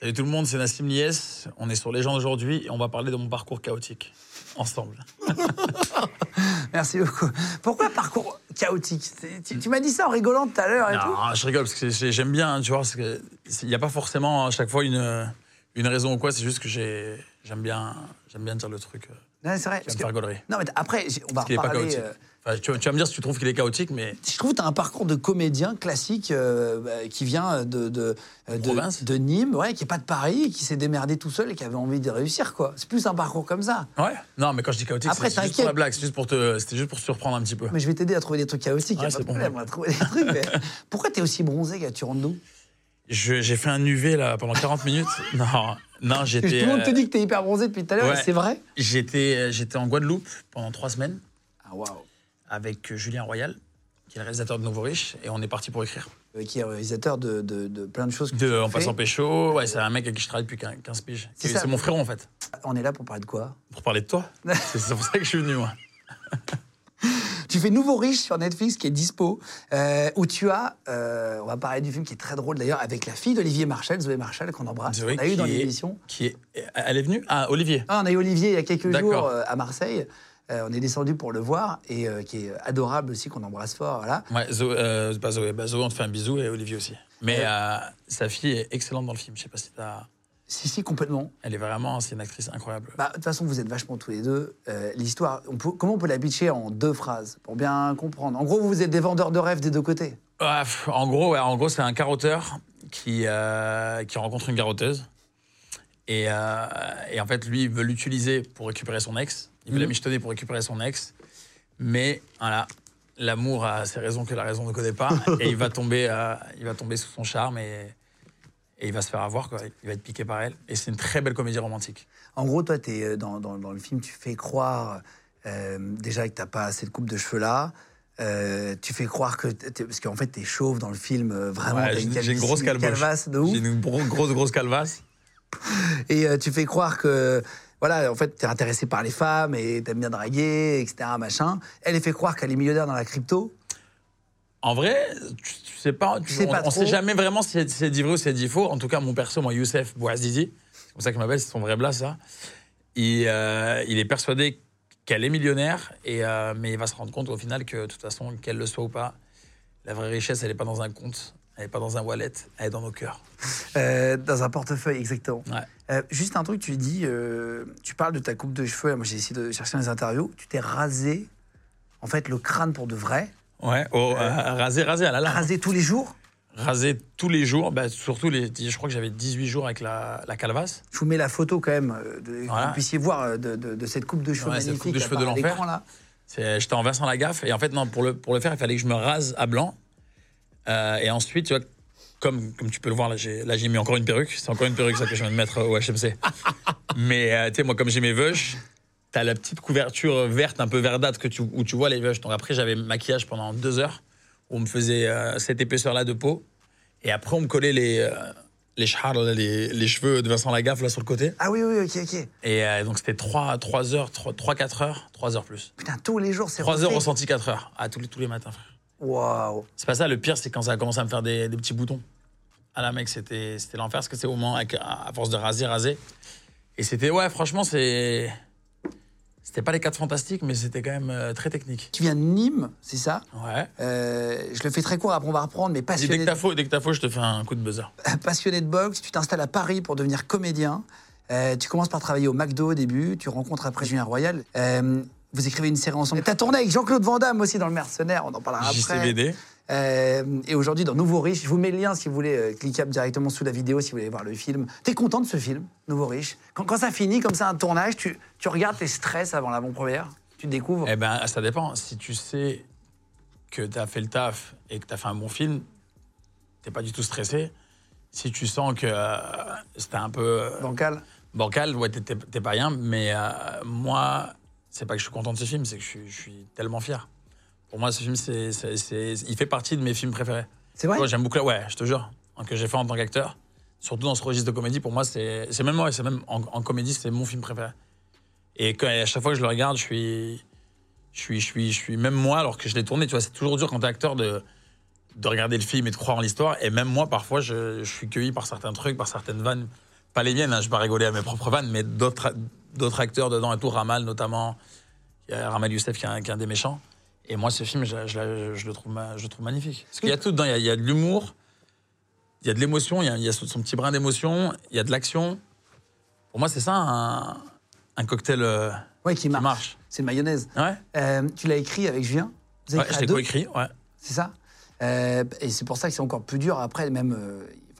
Salut tout le monde, c'est Nassim Lies. On est sur les gens aujourd'hui et on va parler de mon parcours chaotique ensemble. Merci beaucoup. Pourquoi parcours chaotique? Tu, tu m'as dit ça en rigolant tout à l'heure et tout. Non, je rigole parce que j'aime bien, tu vois, que il n'y a pas forcément à chaque fois une, une raison ou quoi, c'est juste que j'ai- j'aime bien, j'aime bien dire le truc euh, Non, c'est vrai. qui va me que- faire gaulerie. Non, mais après, on va reparler. euh, Enfin, tu, vas- tu vas me dire si tu trouves qu'il est chaotique, mais Je trouve que tu as un parcours de comédien classique euh, bah, qui vient de, de, de, Nîmes, ouais, qui n'est pas de Paris, qui s'est démerdé tout seul et qui avait envie de réussir. quoi. C'est plus un parcours comme ça. ouais. Non, mais quand je dis chaotique, c'est juste pour la blague, c'est juste pour te, c'était juste pour se surprendre un petit peu. Mais je vais t'aider à trouver des trucs chaotiques, y a Ouais, pas de c'est bon. problème, on va trouver des trucs. mais Pourquoi tu es aussi bronzé, gars Tu rentres d'où? J'ai fait un UV là pendant 40 minutes. Non, non, Tout j'étais. le monde te euh, dit que tu es hyper bronzé depuis tout à l'heure, ouais. c'est vrai? J'étais, euh, j'étais en Guadeloupe pendant trois semaines. Ah, waouh avec euh, Julien Royal, qui est le réalisateur de Nouveau Riche, et on est parti pour écrire. Euh, Qui est réalisateur de, de, de plein de choses. que De, en passant pécho, ouais, c'est un mec avec qui je travaille depuis 15 15 piges. C'est mon frérot en fait. On est là pour parler de quoi? Pour parler de toi. c'est pour ça que je suis venu, moi. Tu fais Nouveau Riche sur Netflix qui est dispo, euh, où tu as, euh, on va parler du film qui est très drôle d'ailleurs, avec la fille d'Olivier Marchal, Zoé Marchal, qu'on embrasse. Zoé on a eu dans est- l'émission. Qui est, elle est venue? Ah, Olivier. Ah, on a eu Olivier il y a quelques jours euh, à Marseille. Euh, on est descendu pour le voir et euh, qui est adorable aussi, qu'on embrasse fort. Voilà. Ouais, Zoé, euh, pas Zoé, bah, Zoé, on te fait un bisou, et Olivier aussi. Mais sa fille est excellente dans le film. Je sais pas si t'as. Si, si, complètement. Elle est vraiment, c'est une actrice incroyable. Bah, De toute façon, vous êtes vachement tous les deux. L'histoire, comment on peut la pitcher en deux phrases pour bien comprendre? En gros, vous êtes des vendeurs de rêves des deux côtés. Pff, en gros, ouais, en gros, c'est un carotteur qui, qui rencontre une garotteuse. Et, et en fait, lui, il veut l'utiliser pour récupérer son ex. Il veut la michetonner pour récupérer son ex. Mais voilà, l'amour a ses raisons que la raison ne connaît pas. et il va tomber, euh, il va tomber sous son charme et, et il va se faire avoir. Quoi. Il va être piqué par elle. Et c'est une très belle comédie romantique. En gros, toi, es, euh, dans, dans- dans le film, tu fais croire euh, déjà que t'as pas cette coupe de cheveux là. Euh, tu fais croire que parce qu'en fait t'es chauve dans le film vraiment Ouais, j'ai une grosse calvasse. de ouf J'ai une gro- grosse, grosse calvasse. et euh, tu fais croire que voilà en fait t'es intéressé par les femmes et t'aimes bien draguer etc machin elle elle fait croire qu'elle est millionnaire dans la crypto En vrai, tu, tu sais pas, tu- sais on, trop. sait jamais vraiment si c'est- si dit vrai ou si c'est dit faux. En tout cas, mon perso, moi, Youssef Bouazizi, c'est comme ça qu'il m'appelle, c'est son vrai blast, ça. Il, euh, il est persuadé qu'elle est millionnaire, et, euh, mais il va se rendre compte au final que, de toute façon, qu'elle le soit ou pas, la vraie richesse, elle n'est pas dans un compte, elle n'est pas dans un wallet, elle est dans nos cœurs. Euh, dans un portefeuille exactement Ouais. Euh, juste un truc tu dis euh, tu parles de ta coupe de cheveux moi j'ai essayé de chercher dans les interviews tu t'es rasé en fait le crâne pour de vrai Ouais, oh, rasé, rasé à la lame. rasé tous les jours Rasé tous les jours, bah, surtout, les, je crois que j'avais 18 jours avec la, la calvasse. Je vous mets la photo quand même, de, que vous puissiez voir de, de- de cette coupe de cheveux Ouais, cette magnifique. coupe de cheveux de l'enfer. J'étais en Vincent Lagaffe et en fait non pour le pour le faire il fallait que je me rase à blanc Euh, et ensuite tu vois comme comme tu peux le voir là j'ai là j'ai mis encore une perruque c'est encore une perruque ça que je viens de mettre au HMC mais euh, tu sais moi comme j'ai mes veuches t'as la petite couverture verte un peu verdâtre que tu où tu vois les veuches donc après j'avais maquillage pendant deux heures où on me faisait euh, cette épaisseur là de peau et après on me collait les euh, les les, les cheveux de Vincent Lagaffe là sur le côté Ah oui, oui, ok, ok. et euh, donc c'était 3 3 heures 3 4 heures 3 heures plus Putain, tous les jours, c'est 3 heures refait. ressenti 4 heures. Ah, tous les, tous les matins, frère. Waouh. C'est pas ça, le pire, c'est quand ça a commencé à me faire des, des petits boutons. Ah là, mec, c'était l'enfer, parce que c'est au moment, avec- à force de raser, raser. Et c'était, ouais, franchement, c'est. C'était pas les 4 fantastiques, mais c'était quand même euh, très technique. Tu viens de Nîmes, c'est ça? Ouais. Euh, Je le fais très court, après on va reprendre, mais dès passionné, que t'as faux, dès que t'as faux, je te fais un coup de buzzer. passionné de boxe, tu t'installes à Paris pour devenir comédien. Euh, tu commences par travailler au McDo au début, tu rencontres après Julien Royal. Vous écrivez une série ensemble. T'as tourné avec Jean-Claude Van Damme aussi dans Le Mercenaire, on en parlera après. JCVD. Euh, et aujourd'hui, dans Nouveau Riche, je vous mets le lien si vous voulez, euh, cliquez directement sous la vidéo si vous voulez voir le film. T'es content de ce film, Nouveau Riche? Quand, quand ça finit comme ça, un tournage, tu, tu regardes tes stress avant l'avant-première? Tu te découvres? Eh ben, ça dépend. Si tu sais que tu as fait le taf et que tu as fait un bon film, t'es pas du tout stressé. Si tu sens que euh, c'était un peu euh, Bancal bancal, ouais, t'es pas rien. Mais euh, moi, c'est pas que je suis content de ce film, c'est que je suis, je suis tellement fier. Pour moi, ce film, c'est, il fait partie de mes films préférés. C'est vrai? Ouais, j'aime beaucoup. la- Ouais, je te jure, que j'ai fait en tant qu'acteur. Surtout dans ce registre de comédie, pour moi, c'est, c'est même moi, c'est même en, en comédie, c'est mon film préféré. Et quand, à chaque fois que je le regarde, je suis, je suis, je suis, je suis même moi, alors que je l'ai tourné. Tu vois, c'est toujours dur quand t'es acteur de de regarder le film et de croire en l'histoire. Et même moi, parfois, je, je suis cueilli par certains trucs, par certaines vannes. Pas les miennes, hein, je vais pas rigoler à mes propres vannes, mais d'autres d'autres acteurs dedans et tout. Ramal, notamment. Il y a Ramal Youssef qui est un, qui est un des méchants. Et moi, ce film, je, je la- je le, trouve, je le trouve magnifique. Parce qu'il y a tout dedans. Il y a, il y a de l'humour, il y a de l'émotion, il y a, il y a son petit brin d'émotion, il y a de l'action. Pour moi, c'est ça, un, un cocktail euh, Ouais, qui qui marche. marche. C'est une mayonnaise. Ouais, Euh, tu l'as écrit avec Julien? Vous avez ouais écrit je l'ai coécrit. Ouais. C'est ça? Euh, Et c'est pour ça que c'est encore plus dur. Après, même,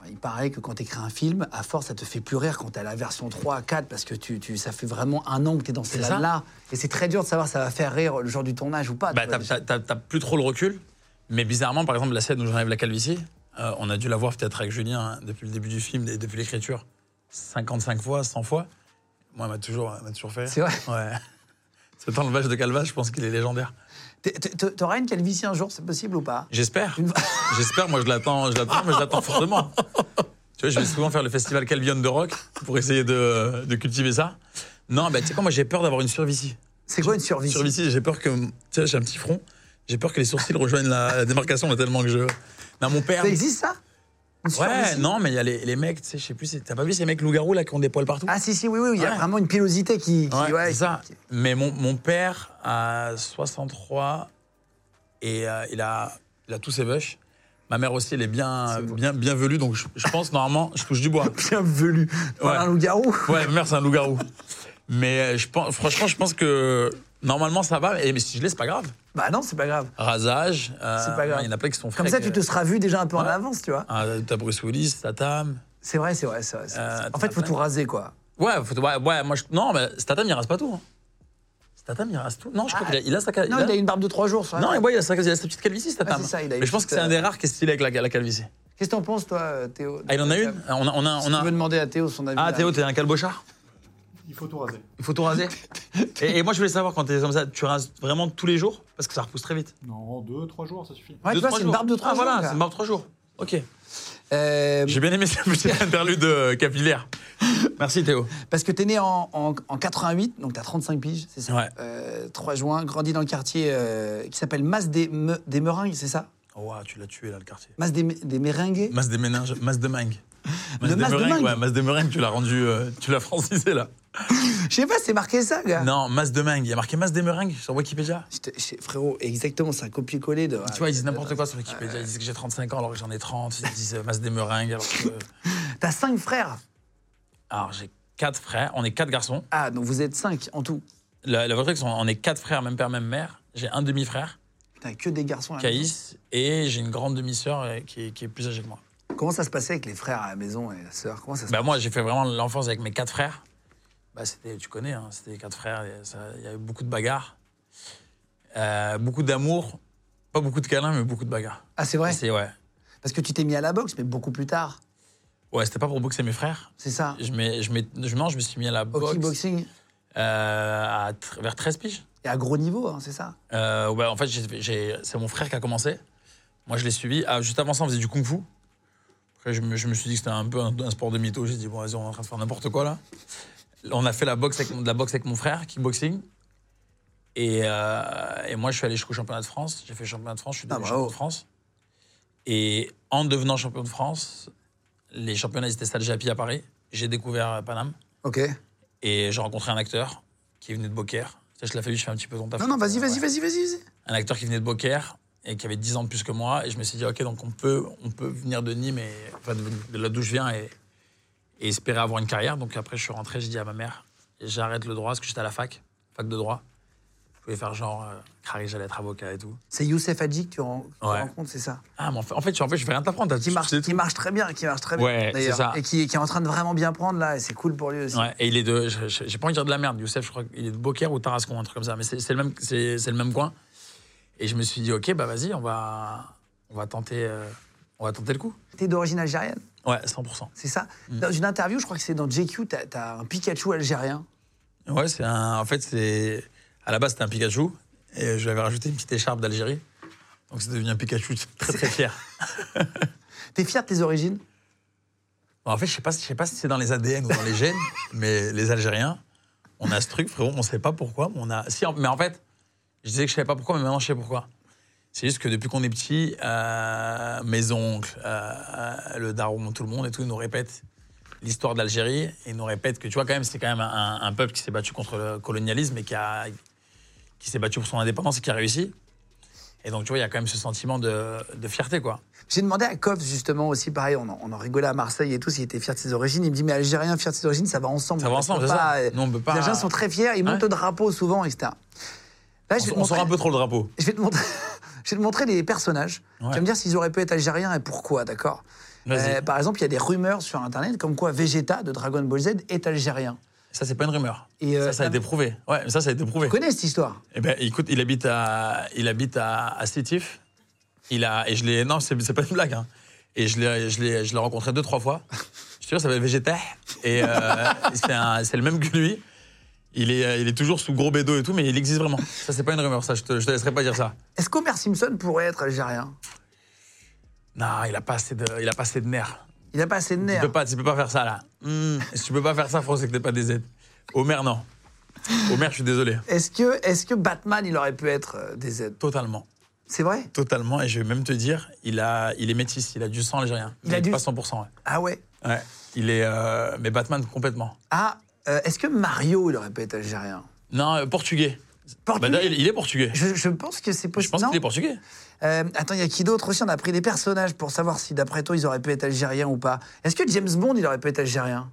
il paraît que quand tu écris un film, à force, ça te fait plus rire quand tu as la version 3, 4, parce que tu, tu- ça fait vraiment un an que tu es dans ces vannes-là. Et c'est très dur de savoir si ça va faire rire le jour du tournage ou pas. Bah, t'as- plus trop le recul. Mais bizarrement, par exemple, la scène où j'enlève la calvitie, euh, on a dû la voir peut-être avec Julien hein, depuis le début du film, et depuis l'écriture, 55 fois, 100 fois. Moi, elle m'a toujours, elle toujours fait. C'est vrai Ouais. Cet enlevage de calvage, je pense qu'il est légendaire. T'auras une calvitie un jour, c'est possible ou pas? J'espère. J'espère, moi je l'attends, je l'attends, mais je l'attends fortement. Tu vois, je vais souvent faire le festival Calvion de rock pour essayer de, de cultiver ça. Non, bah tu sais quoi, moi j'ai peur d'avoir une survicie. C'est quoi une survie Survicie, j'ai peur que. Tu sais, j'ai un petit front. J'ai peur que les sourcils rejoignent la, la démarcation là, tellement que je. Non, mon père. Ça existe ça? Ouais, non, mais il y a les, les mecs, tu sais, je sais plus, t'as pas vu ces mecs loups-garous là qui ont des poils partout? Ah si, si, oui, oui, il y a Ouais. vraiment une pilosité qui... qui- Ouais, ouais, c'est ça. qui- Mais mon, mon père a 63 et euh, il, a, il a tous ses bush. Ma mère aussi, elle est bien, C'est beau. bien, bien velue, donc je, je pense normalement, je touche du bois. Bien velu. Ouais. Un loup-garou Ouais, ma mère, c'est un loup-garou. Mais euh, je pense, franchement, je pense que normalement ça va. Mais si je l'ai, c'est pas grave. Bah non, c'est pas grave. Rasage. euh, C'est pas grave. Il y en a plein qui sont frais. Comme ça, tu te seras vu déjà un peu en avance, tu vois. Ah, T'as Bruce Willis, Tatam. C'est vrai, c'est vrai, c'est vrai. Euh, en fait, faut tout raser, quoi. Ouais, faut- ouais, ouais, moi je... Non, mais Statham, il rase pas tout. hein. Statham, il rase tout. Non, je crois Ah. qu'il a, il a sa cal- Non, il a une barbe de trois jours. ça. Non, et ouais, il a sa, il a sa petite calvitie, Statham. Ouais, ça, il a mais je pense que c'est un des rares qui est stylé avec la, la calvitie. Qu'est-ce que t'en penses, toi, euh, Théo? Ah, il en a une? On a, on a, Si on a... Tu veux demander à Théo son avis. Ah. Théo, t'es un calbochard? Il faut tout raser. Il faut tout raser et, et moi, je voulais savoir, quand t'es comme ça, tu rases vraiment tous les jours? Parce que ça repousse très vite. Non, deux, trois jours, ça suffit. Ouais, Deux, tu vois, trois c'est une jours. barbe de trois ah, jours. voilà, c'est une barbe de trois jours. Ok. Euh, J'ai bien aimé cette petite interlude euh, capillaire. Merci, Théo. Parce que t'es né en, en, en 88, donc t'as 35 piges, c'est ça? Ouais. Euh, 3 juin, grandi dans le quartier euh, qui s'appelle Masse des, Me- des Meringues, c'est ça? Oh, wow, tu l'as tué, là, le quartier. Masse des, des Méringues Masse des méninges, masse de des masse de meringues, Ouais, masse des meringues, tu l'as rendu, euh, tu l'as francisé là. Je sais pas, c'est marqué ça, gars. Non, masse de mangue. Il y a marqué masse des meringues sur Wikipédia. Je te- je- frérot, exactement, c'est un copier-coller de. Tu vois, ils disent n'importe quoi sur Wikipédia. Ils disent que j'ai 35 ans alors que j'en ai 30. Ils disent euh, masse des meringues alors que. T'as 5 frères. Alors, j'ai quatre frères. On est quatre garçons. Ah, donc vous êtes 5 en tout. Le, le vrai truc, c'est qu'on est quatre frères, même père, même mère. J'ai un demi-frère, Putain, que des garçons à la maison. Caïs, et j'ai une grande demi-sœur euh, qui, est- qui est plus âgée que moi. Comment ça se passait avec les frères à la maison et la sœur? Comment ça se Bah, moi, j'ai fait vraiment l'enfance avec mes quatre frères. Bah, c'était, tu connais, hein, c'était quatre frères. Il y avait beaucoup de bagarres, Euh, beaucoup d'amour, pas beaucoup de câlins, mais beaucoup de bagarres. Ah, c'est vrai? C'est ouais. Parce que tu t'es mis à la boxe, mais beaucoup plus tard. Ouais, c'était pas pour boxer mes frères. C'est ça Je, mets, je, mets, je, non, je me suis mis à la Au boxe kickboxing? euh, à vers 13 piges. Et à gros niveau, hein, c'est ça? Euh, ouais, en fait, c'est mon frère qui a commencé. Moi, je l'ai suivi. Ah, juste avant ça, on faisait du kung-fu. Après, je me, je me suis dit que c'était un peu un, un sport de mytho. J'ai dit, bon, vas-y, on est en train de faire n'importe quoi là. On a fait la boxe avec, de la boxe avec mon frère, kickboxing. Et, euh, et moi, je suis allé jusqu'au championnat de France. J'ai fait championnat de France, je suis Ah, devenu champion de France. Et en devenant champion de France, les championnats ils étaient Stade Japy à Paris. J'ai découvert euh, Paname. Ok. Et j'ai rencontré un acteur qui venait de Beaucaire. Ça, je l'ai fait, je fais un petit peu ton taf. Non, non, vas-y, vas-y, vas-y, vas-y. vas-y. Un acteur qui venait de Beaucaire et qui avait 10 ans de plus que moi. Et je me suis dit, OK, donc on peut, on peut venir de Nîmes, et, enfin, de, de là d'où je viens, et, et espérer avoir une carrière. Donc après, je suis rentré, j'ai dit à ma mère, j'arrête le droit, parce que j'étais à la fac, fac de droit. pouvais faire genre, euh, carré, j'allais être avocat et tout. C'est Youssef Hadji que tu, ren- que tu Ouais. rencontres, c'est ça? Ah, mais en fait, en fait, tu- en fait je vais rien t'apprendre. qui marche, qui marche très bien, qui marche très bien. Ouais, d'ailleurs. Et qui, qui est en train de vraiment bien prendre là, et c'est cool pour lui aussi. Ouais, et il est de. je- je- J'ai pas envie de dire de la merde, Youssef, je crois qu'il est de Beaucaire ou Tarascon, un truc comme ça. Mais c'est le, même- le même coin. Et je me suis dit, ok, bah vas-y, on va, on, va tenter, euh, on va tenter le coup. T'es d'origine algérienne, Ouais, 100%. c'est ça Mm. Dans une interview, je crois que c'est dans JQ, t'as as un Pikachu algérien. Ouais, c'est un. En fait, c'est. À la base, c'était un Pikachu. Et je lui avais rajouté une petite écharpe d'Algérie. Donc c'est devenu un Pikachu très très fier. T'es fier de tes origines? Bon, en fait, je sais pas, je sais pas si c'est dans les ADN ou dans les gènes, mais les Algériens, on a ce truc, frérot, on sait pas pourquoi, mais on a. Si, en- mais en fait, je disais que je savais pas pourquoi, mais maintenant je sais pourquoi. C'est juste que depuis qu'on est petit, euh, mes oncles, euh, le daron, tout le monde et tout, ils nous répètent l'histoire de l'Algérie et ils nous répètent que tu vois quand même, c'est quand même un, un peuple qui s'est battu contre le colonialisme et qui a, qui s'est battu pour son indépendance et qui a réussi. Et donc tu vois, il y a quand même ce sentiment de, de fierté, quoi. J'ai demandé à Koff, justement, aussi, pareil, on en, on en rigolait à Marseille et tout, s'il était fier de ses origines. Il me dit, mais Algérien, fier de ses origines, ça va ensemble. Ça va ensemble, c'est ça. Nous, on peut pas- Les Algériens sont très fiers, ils montent le drapeau souvent, etc. Là, On, on sort un peu trop le drapeau. je vais te montrer, je vais te montrer les personnages. Ouais. Tu vas me dire s'ils auraient pu être algériens et pourquoi, d'accord. Euh, Par exemple, il y a des rumeurs sur Internet comme quoi Vegeta de Dragon Ball Z est algérien. Ça, c'est pas une rumeur. Et, euh, ça, ça a été prouvé. Ouais, ça, ça a été prouvé. Tu connais cette histoire? Eh ben, écoute, il habite à, il habite à, à Sétif. Il a, et je l'ai, non, c'est, pas une blague. Hein. Et je l'ai, je l'ai, je l'ai rencontré deux, trois fois. Je te jure, ça s'appelle Végéta. Et euh, c'est le même que lui. Il est, euh, il est toujours sous gros bédo et tout, mais il existe vraiment. Ça, c'est pas une rumeur. Ça, je te, je te laisserai pas dire ça. Est-ce qu'Homer Simpson pourrait être algérien? Non, il a pas assez de, il a pas assez de nerfs. Il n'a pas assez de Tu nerfs. peux pas, tu peux pas faire ça là. Hmm, si tu peux pas faire ça, faut c'est que t'es pas des Z. Homer, non. Homer, je suis désolé. Est-ce que, est que Batman, il aurait pu être euh, des Z Totalement. C'est vrai? Totalement. Et je vais même te dire, il, a, il est métis, il a du sang algérien. Il a du- Pas 100%. Ouais. Ah ouais? Ouais. Il est. euh, mais Batman, complètement. Ah, euh, est-ce que Mario, il aurait pu être algérien? Non, euh, portugais. Portugais? Bah, il, il est portugais. je, je pense que c'est Je possible. pense Non qu'il est portugais. Euh, attends, il y a qui d'autre aussi? On a pris des personnages pour savoir si, d'après toi, ils auraient pu être algériens ou pas. Est-ce que James Bond, il aurait pu être algérien?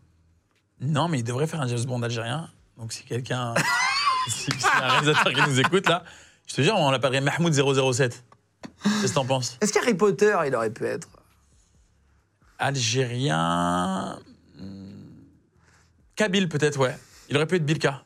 Non, mais il devrait faire un James Bond algérien. Donc, si quelqu'un. si, si un réalisateur qui nous écoute, là, je te jure, on l'appellerait Mahmoud 007. Qu'est-ce que t'en penses? Est-ce qu'Harry Potter, il aurait pu être? Algérien. Kabyle, peut-être, ouais. Il aurait pu être Bilka.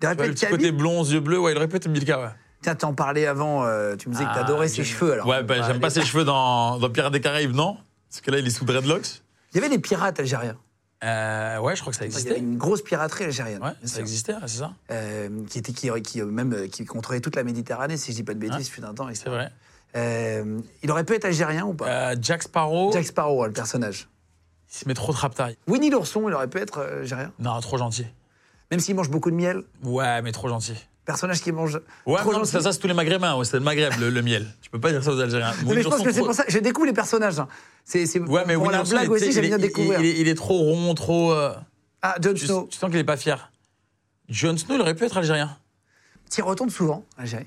Il aurait pu le être petit côté blond, yeux bleus, ouais, il aurait pu être Bilka, ouais. Tiens, t'en parlais avant, euh, tu me disais que Ah, t'adorais ses j'aime- cheveux. Alors, Ouais, bah, j'aime pas ses cheveux dans, dans Pirates des Caraïbes, non? Parce que là, il est sous dreadlocks. Il y avait des pirates algériens. Euh, ouais, je crois que ça Il y avait existait. une grosse piraterie algérienne. Ouais, bien ça sûr. existait, c'est ça. Euh, qui était qui, qui même euh, qui contrôlait toute la Méditerranée, si je dis pas de bêtises, fut un temps. etc. C'est vrai. Il aurait pu être algérien ou pas? Jack Sparrow, Jack Sparrow, le personnage. Il se met trop de raptail. Winnie l'ourson, il aurait pu être euh, algérien. Non, trop gentil. Même s'il mange beaucoup de miel. Ouais, mais trop gentil. Personnage qui mange. Ouais, trop non, gentil. ça, ça c'est tous les Maghrébins, ouais, c'est le Maghreb, le, le miel. Tu peux pas dire ça aux Algériens. Non, mais je pense que c'est trop- pour ça. Je découvre les personnages. hein. C'est c'est Ouais, mais pour Winnie la Ourson, blague il- tu sais, aussi, j'aime il bien découvrir. Il, est- il est trop rond, trop. euh, Ah, Jon tu, Snow. tu sens qu'il est pas fier. Jon Snow, il aurait pu être algérien. Tu y retournes souvent, Algérie?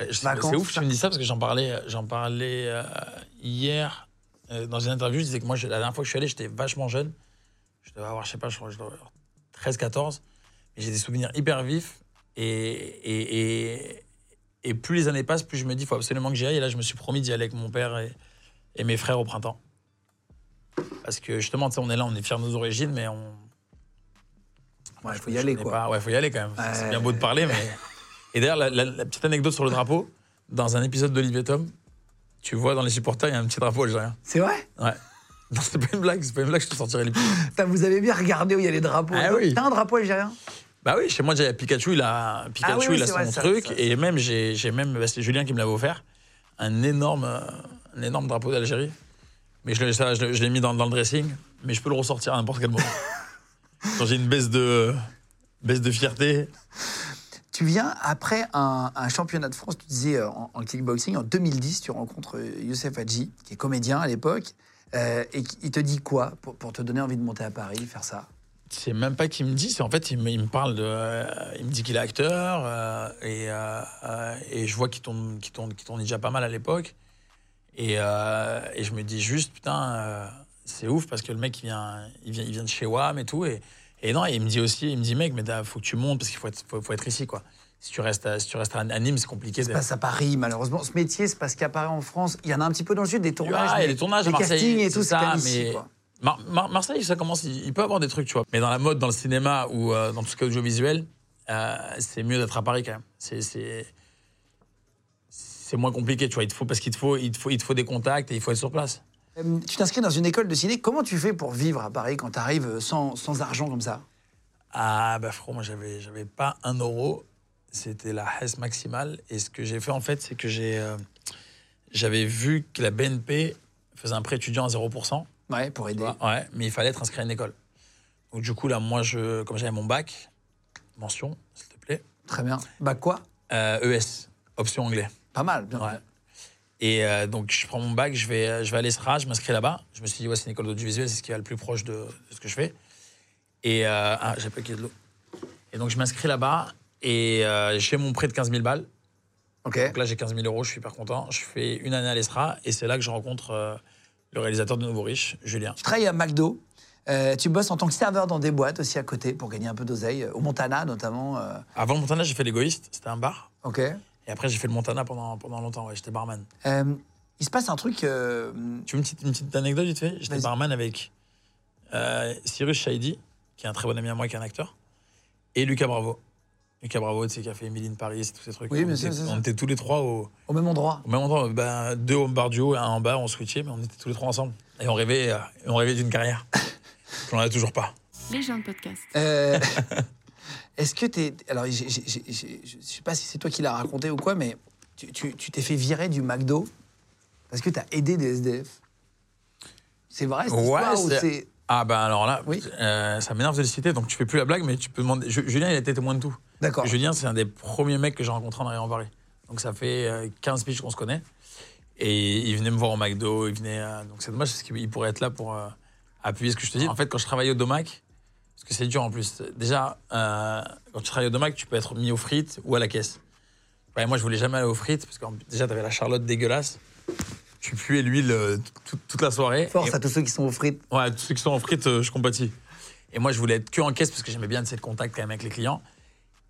Euh, je- Vacances, C'est ouf, ça. tu me dis ça parce que j'en parlais, j'en parlais euh, hier euh, dans une interview. Je disais que moi, je- la dernière fois que je suis allé, j'étais vachement jeune. Je devais avoir, je sais pas, je crois, je devais avoir 13, 14. Mais j'ai des souvenirs hyper vifs. Et, et, et, et plus les années passent, plus je me dis, il faut absolument que j'y aille. Et là, je me suis promis d'y aller avec mon père et, et mes frères au printemps. Parce que justement, on est là, on est fiers de nos origines, mais on. Ouais, il faut y aller, quoi. pas- Ouais, faut y aller quand même. Ouais. C'est bien beau de parler, mais. Et d'ailleurs, la, la- la petite anecdote sur le drapeau, dans un épisode d'Olivier Tom, tu vois dans les supporters, il y a un petit drapeau algérien. C'est vrai? Ouais. Non, c'est pas une blague, c'est pas une blague, je te sortirai les pieds. Putain, Vous avez bien regardé où il y a les drapeaux. Ah oui. T'as un drapeau algérien? Bah oui, chez moi, déjà, il y a Pikachu, il a, Pikachu, Ah oui, oui, il a son vrai, truc. ça, ça. Et même, j'ai j'ai même, bah, c'est Julien qui me l'avait offert, un énorme, un énorme drapeau d'Algérie. Mais je, l'ai- ça, je, l'ai- je l'ai mis dans, dans le dressing, mais je peux le ressortir à n'importe quel moment. Quand j'ai une baisse de, baisse de fierté. Tu viens après un, championnat de France, tu disais euh, en, kickboxing, en 2010, tu rencontres euh, Youssef Hadji, qui est comédien à l'époque, euh, et il te dit quoi pour, te donner envie de monter à Paris, faire ça? C'est même pas qu'il me dit, c'est en fait, il me, parle de. il me dit qu'il est acteur, et, je vois qu'il tourne, qu'il tourne, qu'il tourne déjà pas mal à l'époque. Et, je me dis juste, putain, c'est ouf parce que le mec, il vient, il vient, il vient de chez WAM et tout. Et, et non, et il me dit aussi, il me dit, mec, mais t'as- faut que tu montes parce qu'il faut être, faut, faut être ici, quoi. Si tu restes à, si tu restes à Nîmes, c'est compliqué. C'est passe à Paris, malheureusement. Ce métier, c'est parce qu'apparaît en France. Il y en a un petit peu dans le sud, des tournages. Ah, il y a des tournages à des Marseille. castings et tout, c'est ça, ici, mais quoi. Mar- Mar- Marseille, ça commence, il, il peut avoir des trucs, tu vois. Mais dans la mode, dans le cinéma ou euh, dans tout ce qui est audiovisuel, euh, c'est mieux d'être à Paris quand même. C'est- moins compliqué, tu vois. Il te faut, parce qu'il te faut, il te faut, il te faut des contacts et il faut être sur place. Euh, Tu t'inscris dans une école de ciné. Comment tu fais pour vivre à Paris quand tu arrives sans, sans argent comme ça? Ah, bah, frérot, moi, j'avais, j'avais pas un euro. C'était la hesse maximale. Et ce que j'ai fait, en fait, c'est que j'ai, euh, j'avais vu que la BNP faisait un prêt étudiant à 0%. Ouais, pour aider. Ouais, ouais, mais il fallait être inscrit à une école. Donc, du coup, là, moi, je, comme j'avais mon bac, mention, s'il te plaît, Très bien. Bah quoi? Euh, ES, option anglais. Pas mal. Bien. Ouais. Et euh, donc, je prends mon bac, je vais, je vais à l'ESRA, je m'inscris là-bas. Je me suis dit, ouais, c'est une école d'audiovisuel, c'est ce qui va le plus proche de, de ce que je fais. Et, euh, ah, j'ai pas qu'il y ait de l'eau. Et donc, je m'inscris là-bas et euh, j'ai mon prêt de 15 000 balles. Ok. Donc là, j'ai 15 000 euros, je suis hyper content. Je fais une année à l'ESRA et c'est là que je rencontre euh, le réalisateur de Nouveau Riche, Julien. Tu travailles à McDo. Euh, tu bosses en tant que serveur dans des boîtes aussi à côté pour gagner un peu d'oseille. Au Montana notamment. euh, Avant le Montana, j'ai fait l'égoïste, c'était un bar. Ok. Et après, j'ai fait le Montana pendant, pendant longtemps, ouais, j'étais barman. Euh, il se passe un truc. euh, Tu veux une petite, une petite anecdote vite fait? J'étais barman avec euh, Cyrus Shaidi, qui est un très bon ami à moi, qui est un acteur, et Lucas Bravo. Lucas Bravo, tu sais, qui a fait Emily in Paris, tous ces trucs. Oui, on, sûr, était, c'est ça. on était tous les trois au, au même endroit. au même endroit. Ben, deux au bar du haut, un en bas, on switchait, mais on était tous les trois ensemble. Et on rêvait, euh, on rêvait d'une carrière. qu'on n'en a toujours pas. Les gens de podcast. Euh, Est-ce que t'es. Alors, je sais pas si c'est toi qui l'as raconté ou quoi, mais tu tu- tu t'es fait virer du McDo parce que t'as aidé des SDF. C'est vrai, cette histoire ou c'est-. Ah ben alors là, Oui. euh, ça m'énerve de le citer, donc tu fais plus la blague, mais tu peux demander. Ju- Julien, il été témoin de tout. D'accord. Julien, c'est un des premiers mecs que j'ai rencontré en arrivant à Paris. Donc ça fait euh, 15 piges qu'on se connaît. Et il venait me voir au McDo, il venait. euh, donc c'est dommage parce qu'il pourrait être là pour euh, appuyer ce que je te dis. En fait, quand je travaillais au Domac, parce que c'est dur en plus. Déjà, euh, quand tu travailles au Domac, tu peux être mis aux frites ou à la caisse. Ouais, moi, je voulais jamais aller aux frites parce que déjà, t'avais la charlotte dégueulasse. Tu puais l'huile euh, toute- toute la soirée. Force Et- à tous ceux qui sont aux frites. Ouais, tous ceux qui sont en frites, euh, je compatis. Et moi, je voulais être que en caisse parce que j'aimais bien de le contact quand même avec les clients.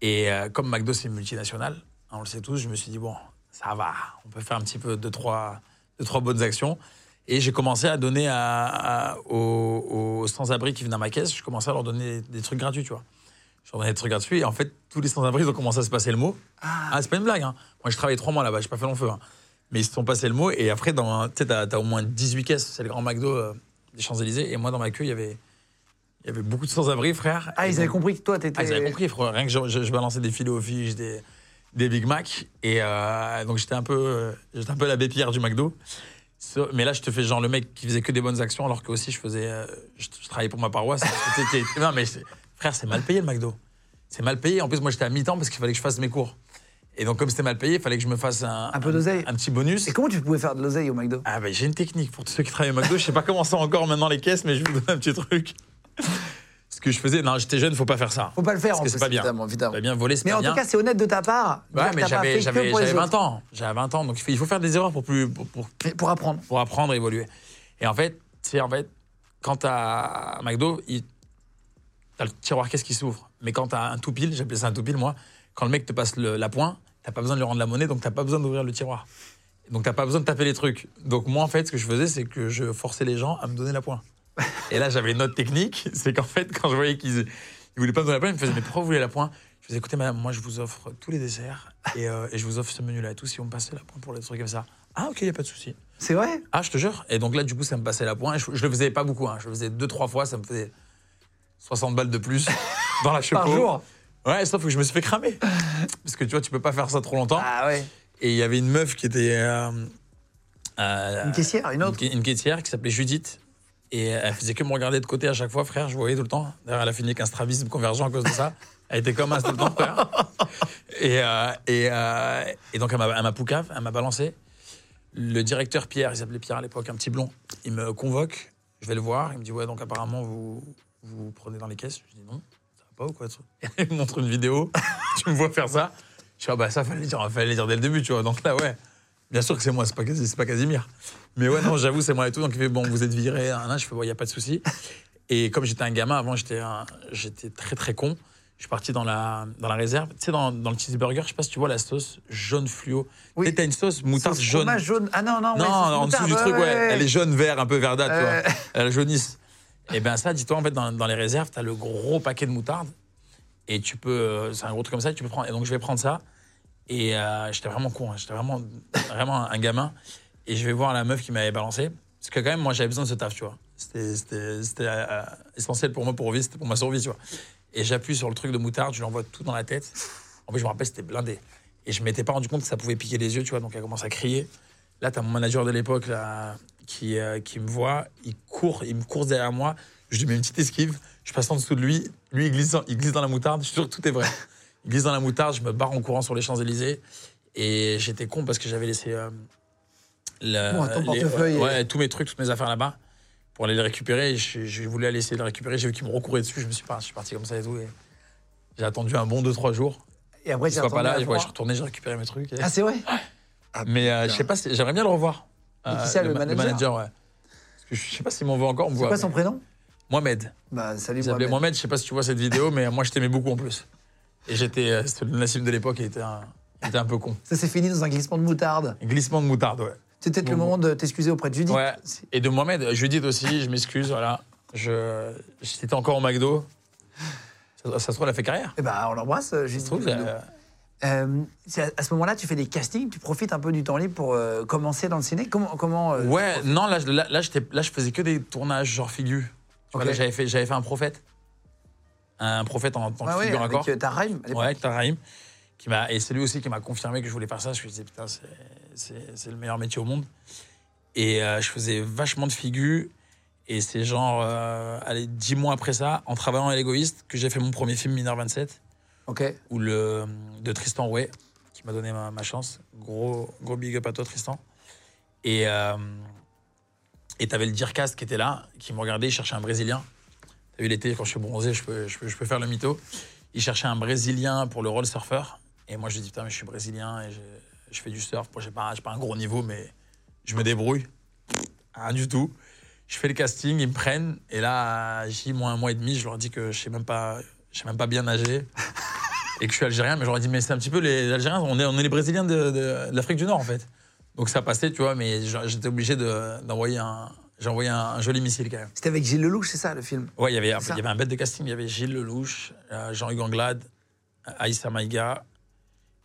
Et comme McDo, c'est une multinationale, hein, on le sait tous, je me suis dit, bon, ça va, on peut faire un petit peu deux, trois, deux, trois bonnes actions. Et j'ai commencé à donner à, à- aux, aux sans-abri qui venaient à ma caisse, je commençais à leur donner des trucs gratuits, tu vois. Je leur donnais des trucs gratuits. Et en fait, tous les sans-abri, ils ont commencé à se passer le mot. Ah, c'est pas une blague. Hein. Moi, je travaillais trois mois là-bas, j'ai pas fait long feu. hein. Mais ils se sont passés le mot. Et après, tu sais, t'as as au moins 18 caisses, c'est le grand McDo euh, des Champs-Élysées. Et moi, dans ma queue, il y avait, il y avait beaucoup de sans-abri, frère. Ah, ils avaient compris que toi, t'étais. ah, ils avaient compris, frère. Rien que je, je- je balançais des filets aux fiches, des, des Big Mac. Et euh, donc, j'étais un, peu, euh, j'étais un peu la bépierre du McDo. Mais là, je te fais genre le mec qui faisait que des bonnes actions, alors que aussi je faisais. euh, je, je travaillais pour ma paroisse. Non, mais frère, c'est mal payé le McDo. C'est mal payé. En plus, moi, j'étais à mi-temps parce qu'il fallait que je fasse mes cours. Et donc, comme c'était mal payé, il fallait que je me fasse un, Un peu d'oseille. Un, petit bonus. Et comment tu pouvais faire de l'oseille au McDo? Ah, ben j'ai une technique pour tous ceux qui travaillent au McDo. Je sais pas comment ça encore maintenant les caisses, mais je vous donne un petit truc. Que je faisais, non, j'étais jeune, faut pas faire ça. Faut pas le faire Parce en que plus, c'est pas bien. évidemment, évidemment. Pas bien voler, c'est Mais pas en bien. tout cas, c'est honnête de ta part. de Ouais, dire que mais t'as pas j'avais, fait que j'avais, pour les j'avais 20 autres. ans. J'avais 20 ans, donc il faut, il faut faire des erreurs pour, plus, pour, pour, Mais pour apprendre. pour apprendre et évoluer. Et en fait, tu sais, en fait, quand t'as McDo, il, t'as le tiroir caisse qui s'ouvre? Mais quand t'as un tout pile, j'appelais ça un tout pile, moi, quand le mec te passe le- la pointe, t'as pas besoin de lui rendre la monnaie, donc t'as pas besoin d'ouvrir le tiroir. Donc t'as pas besoin de taper les trucs. Donc moi, en fait, ce que je faisais, c'est que je forçais les gens à me donner la pointe. Et là, j'avais une autre technique, c'est qu'en fait, quand je voyais qu'ils ils voulaient pas me donner la pointe, ils me faisaient, mais pourquoi vous voulez la pointe? Je faisais, écoutez, madame, moi, je vous offre tous les desserts et, euh, et je vous offre ce menu-là et tout, si vous me passez la pointe pour les trucs comme ça. Ah, ok, y a pas de souci. C'est vrai? Ah, je te jure. Et donc là, du coup, ça me passait la pointe. Je, je le faisais pas beaucoup. Hein. Je le faisais deux, trois fois. Ça me faisait 60 balles de plus dans la chepo. Par jour? Ouais, sauf que je me suis fait cramer. Parce que tu vois, tu peux pas faire ça trop longtemps. Ah ouais. Et il y avait une meuf qui était. euh, euh, Une caissière, une autre Une, une caissière qui s'appelait Judith. Et elle faisait que me regarder de côté à chaque fois, frère. Je voyais tout le temps. D'ailleurs, elle a fini avec un strabisme convergent à cause de ça. Elle était comme un tout le temps, frère. Et, euh, euh, donc, elle m'a poucave, elle m'a balancé. Le directeur Pierre, il s'appelait Pierre à l'époque, un petit blond, il me convoque. Je vais le voir. Il me dit Ouais, donc apparemment, vous vous prenez dans les caisses. Je dis Non, ça va pas ou quoi Il me montre une vidéo. tu me vois faire ça. Je dis Ah, bah ça, fallait dire, fallait dire dès le début, tu vois. Donc là, ouais. Bien sûr que c'est moi, c'est pas, Casimir. Mais ouais, non, j'avoue, c'est moi et tout. Donc il fait Bon, vous êtes viré. un, un. Je fais Il n'y a pas de souci. Et comme j'étais un gamin, avant, j'étais très très con. Je suis parti dans la, dans la réserve. Tu sais, dans, dans le cheeseburger, je sais pas si tu vois la sauce jaune fluo. Oui. Tu t'as une sauce moutarde Sauce jaune. jaune. Ah non, non, ouais, Non, sauce en dessous du truc, ouais, ouais. ouais. Elle est jaune, vert, un peu verdâtre, tu Ouais. vois. Elle jaunisse. Et ben ça, dis-toi, en fait, dans, dans les réserves, t'as le gros paquet de moutarde. Et tu peux. euh, C'est un gros truc comme ça, tu peux prendre. Et donc, je vais prendre ça. Et euh, j'étais vraiment con, hein. j'étais vraiment, vraiment un gamin. Et je vais voir la meuf qui m'avait balancé. Parce que, quand même, moi, j'avais besoin de ce taf, tu vois. C'était- euh, essentiel pour moi pour vivre, pour ma survie, tu vois. Et j'appuie sur le truc de moutarde, je lui envoie tout dans la tête. En plus, je me rappelle, c'était blindé. Et je m'étais pas rendu compte que ça pouvait piquer les yeux, tu vois. Donc, elle commence à crier. Là, tu as mon manager de l'époque qui, euh, qui me voit, il court, il me court derrière moi. Je lui mets une petite esquive, je passe en dessous de lui. Lui, il glisse, il glisse dans la moutarde. Je suis sûr que tout est vrai. Il glisse dans la moutarde, je me barre en courant sur les Champs-Élysées. Et j'étais con parce que j'avais laissé euh, le- Bon, ton portefeuille ouais, tous mes trucs, toutes mes affaires là-bas pour aller les récupérer. Je, je voulais aller essayer de les récupérer. J'ai vu qu'il me recourait dessus. Je me suis, pas, je suis parti comme ça et tout. et J'ai attendu un bon 2-3 jours. Et après, tu pas là. Je, ouais, froid. je suis retourné, j'ai récupéré mes trucs. et- Ah, c'est vrai mais euh, je sais pas, j'aimerais bien le revoir. Et qui c'est, le ma- manager ouais. Parce que je sais pas s'il m'en veut encore. C'est quoi son mais- prénom? Mohamed. Bah, salut, Mohamed. Mohamed. Je sais pas si tu vois cette vidéo, mais moi je t'aimais beaucoup en plus. Et j'étais euh, le Nassim de l'époque, était un, était un peu con. Ça s'est fini dans un glissement de moutarde. Glissement de moutarde, ouais. C'est peut-être le Bon, moment de t'excuser auprès de Judith. Ouais. Et de Mohamed, Judith aussi, je m'excuse, voilà. Je, j'étais encore au McDo. Ça, ça se trouve, elle a fait carrière. Eh ben, on l'embrasse, euh, Judith. euh, Euh, à, ce moment-là, tu fais des castings, tu profites un peu du temps libre pour euh, commencer dans le ciné. Comment, comment euh, Ouais, non, là, je- là, là, j'étais- là, je faisais que des tournages genre figure. Tu vois, Ok. là, j'avais fait, j'avais fait un prophète. Un prophète en tant que Ouais, ouais, figure avec encore. euh, Tahraim, à l'époque. Ouais, avec Tahraim. Qui m'a, et c'est lui aussi qui m'a confirmé que je voulais faire ça. Je me disais, putain, c'est, le meilleur métier au monde. Et euh, je faisais vachement de figures. Et c'est genre, euh, allez, dix mois après ça, en travaillant à l'égoïste, que j'ai fait mon premier film, Mineur 27, Ok. où le, de Tristan Rouet, qui m'a donné ma, ma chance. Gros, gros big up à toi, Tristan. Et euh, et t'avais le Dircast qui était là, qui me regardait, il cherchait un Brésilien. T'as vu l'été, quand je suis bronzé, je peux, je peux, je peux faire le mytho. Il cherchait un Brésilien pour le rôle surfeur. Et moi, je lui dis, putain, mais je suis Brésilien et je, je fais du surf. Moi, j'ai pas, pas un gros niveau, mais je me débrouille. Rien du tout. Je fais le casting, ils me prennent. Et là, j'ai moi un mois et demi, je leur dis que je sais même pas, je sais même pas bien nager. et que je suis algérien, mais ai dit, mais c'est un petit peu les Algériens, on est, on est les Brésiliens de, de- de l'Afrique du Nord, en fait. Donc ça passait, tu vois, mais j'étais obligé de- d'envoyer un. J'ai envoyé un, un joli missile quand même. C'était avec Gilles Lelouch, c'est ça, le film? Ouais, il y avait, un- bête de casting. Il y avait Gilles Lelouch, euh, Jean-Hugues Anglade, euh, Aïssa Maïga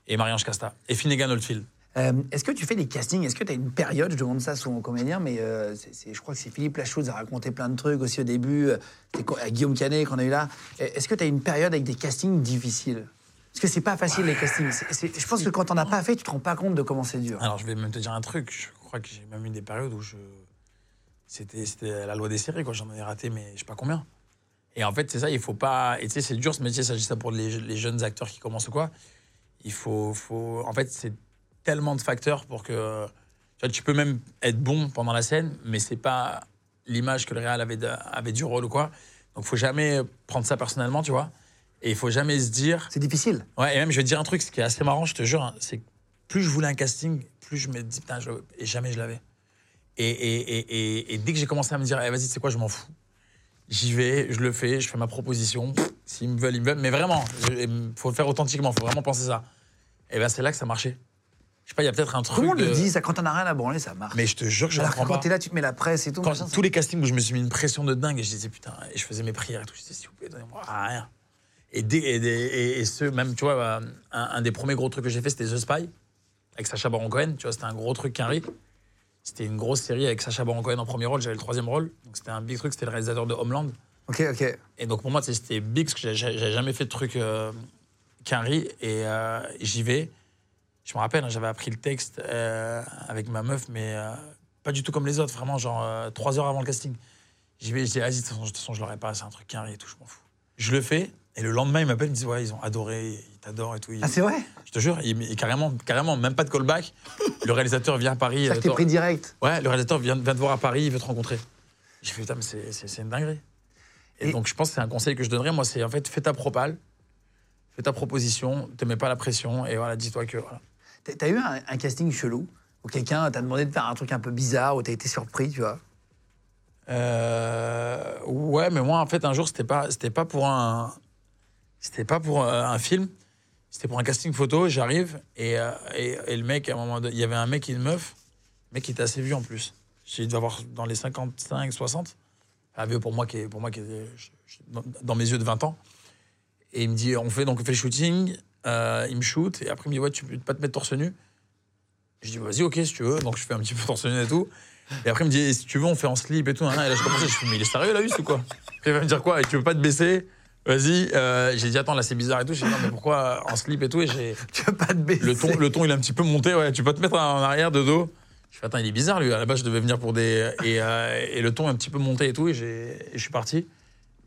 et Marie-Ange Casta. Et Finnegan Oldfield. Euh, Est-ce que tu fais des castings? Est-ce que tu as une période Je demande ça souvent aux comédiens, mais euh, c'est- je crois que c'est Philippe Lachaud qui a raconté plein de trucs aussi au début. euh, à Guillaume Canet qu'on a eu là. Est-ce que tu as une période avec des castings difficiles? Parce que c'est pas facile les castings. Je pense que quand t'en as pas fait, tu te rends pas compte de comment c'est dur. Alors, je vais même te dire un truc. Je crois que j'ai même eu des périodes où je. C'était la loi des séries, quoi. J'en ai raté, mais je sais pas combien. Et en fait, c'est ça, il faut pas. Et tu sais, c'est dur ce métier, dis ça pour les, les jeunes acteurs qui commencent ou quoi. Il faut. faut... En fait, c'est tellement de facteurs pour que. Tu, vois, tu peux même être bon pendant la scène, mais c'est pas l'image que le réal avait, de- avait du rôle ou quoi. Donc, faut jamais prendre ça personnellement, tu vois. Et il faut jamais se dire. C'est difficile. Ouais, et même, je vais te dire un truc, ce qui est assez marrant, je te jure, hein, c'est que plus je voulais un casting, plus je me dis, putain, je... et jamais je l'avais. Et, et, et, et, et dès que j'ai commencé à me dire, eh, vas-y, c'est quoi, je m'en fous. J'y vais, je le fais, je fais ma proposition. S'ils me veulent, ils me veulent. Mais vraiment, il faut le faire authentiquement, il faut vraiment penser ça. Et ben c'est là que ça marchait. Je sais pas, il y a peut-être un truc. On le de- dit ça Quand t'en as rien à branler, ça marche. Mais je te jure que je Alors que comprends quand pas. t'es là, tu te mets la presse et tout. Quand, machin, ça- tous les castings où je me suis mis une pression de dingue et je disais putain, et je faisais mes prières et tout, je disais s'il vous plaît, donnez-moi rien. Et, dès- et, des- et, et ce, même, tu vois, euh, un, un des premiers gros trucs que j'ai fait, c'était The Spy, avec Sacha Baron Cohen, tu vois, c'était un gros truc qu'un riz. C'était une grosse série avec Sacha Baron Cohen en premier rôle, j'avais le troisième rôle, donc c'était un big truc, c'était le réalisateur de Homeland. Ok, ok. Et donc pour moi, c'était big, parce que j'ai jamais fait de truc euh, qu'un riz, et euh, j'y vais. Je me rappelle, hein, j'avais appris le texte euh, avec ma meuf, mais euh, pas du tout comme les autres, vraiment, genre trois heures avant le casting. J'y vais, je dis, vas-y, de toute façon, je l'aurais pas, c'est un truc qu'un riz et tout, je m'en fous. Je le fais, et le lendemain, ils m'appellent, ils me disent, ouais, ils ont adoré, ils t'adorent et tout. Ah, c'est vrai je te jure, il, il- carrément, carrément, même pas de callback. Le réalisateur vient à Paris. Ça t'es pris direct. Ouais, le réalisateur vient, vient te voir à Paris, il veut te rencontrer. J'ai fait, putain, mais c'est- une dinguerie. Et, Et- donc, je pense que c'est un conseil que je donnerais, moi, c'est en fait, fais ta propale, fais ta proposition, te mets pas la pression, et voilà, dis-toi que. Voilà. T'as eu un, un casting chelou où quelqu'un t'a demandé de faire un truc un peu bizarre, où t'as été surpris, tu vois? Euh, ouais, mais moi, en fait, un jour, c'était pas, c'était pas pour un. C'était pas pour euh, un film, c'était pour un casting photo. J'arrive et, euh, et, le mec, à un moment il y avait un mec et une meuf. Le mec qui était assez vieux en plus. Il devait avoir dans les 55, 60. Un vieux pour moi qui pour moi qui dans, mes yeux de 20 ans. Et il me dit, on fait donc on fait le shooting. euh, il me shoot et après il me dit, ouais, tu peux pas te mettre torse nu. Je dis, vas-y, ok, si tu veux. Donc je fais un petit peu torse nu et tout. Et après il me dit, si tu veux, on fait en slip et tout. hein. Et là je commence, je fais, mais il est sérieux là, lui, ou quoi? Il va me dire quoi? Et tu veux pas te baisser? Vas-y. Euh, j'ai dit, attends, là c'est bizarre et tout. J'ai dit, non, mais pourquoi en slip et tout Et j'ai. Tu veux pas te baisser. Le ton, le ton, il a un petit peu monté. Ouais, tu peux te mettre en arrière de dos. Je fais, attends, il est bizarre, lui. À la base, je devais venir pour des. Et, euh, et le ton est un petit peu monté et tout. Et, j'ai- je suis parti.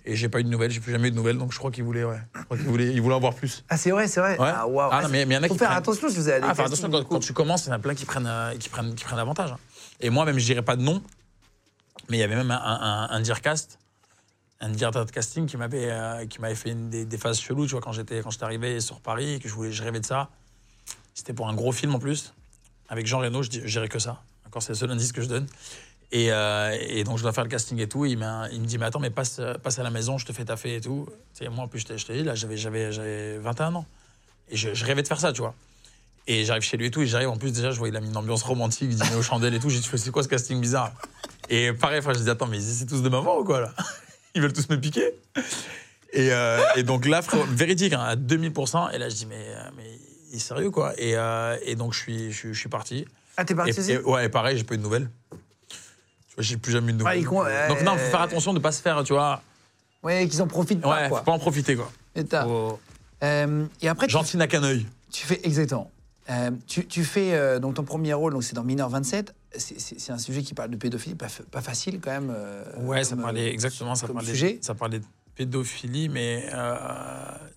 Et j'ai pas eu de nouvelles. J'ai plus jamais eu de nouvelles. Donc je crois qu'il voulait, ouais. Je crois qu'il voulait, il voulait en voir plus. Ah, c'est vrai, c'est vrai. Ouais. Ah, waouh. Ah, non, mais- mais il y en a Faut qui faire prennent- attention si vous avez Ah, faire attention, quand, quand tu commences, il y en a plein qui prennent, euh, qui prennent, qui prennent avantage. hein. Et moi, même, je dirais pas de nom. Mais il y avait même un, un, un, un directeur de casting qui m'avait euh, qui m'avait fait des, phases cheloues, tu vois, quand j'étais quand j'étais arrivé sur Paris et que je voulais, je rêvais de ça. C'était pour un gros film en plus, avec Jean Reno, je, dis- je dirais que ça. Encore, c'est le seul indice que je donne. Et, euh, et donc, je dois faire le casting et tout. Il, m'a- il me dit, mais attends, mais passe, passe à la maison, je te fais taffer et tout. Tu sais, moi, en plus, je t'ai je dit, là, j'avais, j'avais, j'avais 21 ans. Et je, je rêvais de faire ça, tu vois. Et j'arrive chez lui et tout, et j'arrive, en plus, déjà, je vois, il a mis une ambiance romantique, dîner aux chandelles et tout. J'ai dit, c'est quoi ce casting bizarre? Et pareil, frère, j'ai dit, attends, mais essaient tous de m'avoir ou quoi, là? Ils veulent tous me piquer et, euh, et donc là, frère, véridique, hein, à 2000%. Et là, je dis, mais, euh, mais il est sérieux, quoi. Et, euh, et donc, je suis, je, suis- je suis parti. Ah, t'es parti Et, aussi et- ouais, et pareil, j'ai pas eu de nouvelles. Tu vois, j'ai plus jamais eu de nouvelles. Ah, il con- donc, non, faut faire attention de pas se faire, tu vois. Ouais, qu'ils en profitent pas, Ouais, quoi. faut pas en profiter, quoi. Et, t'as- Faut- Euh, et après, tu, Gentil n'a qu'un œil. tu fais exactement. Euh, tu, tu fais euh, donc ton premier rôle, donc c'est dans Mineur 27. C'est- un sujet qui parle de pédophilie, pas, fa- pas facile quand même. euh, Ouais, ça parlait euh, exactement, ça parlait, sujet. ça parlait de pédophilie, mais euh,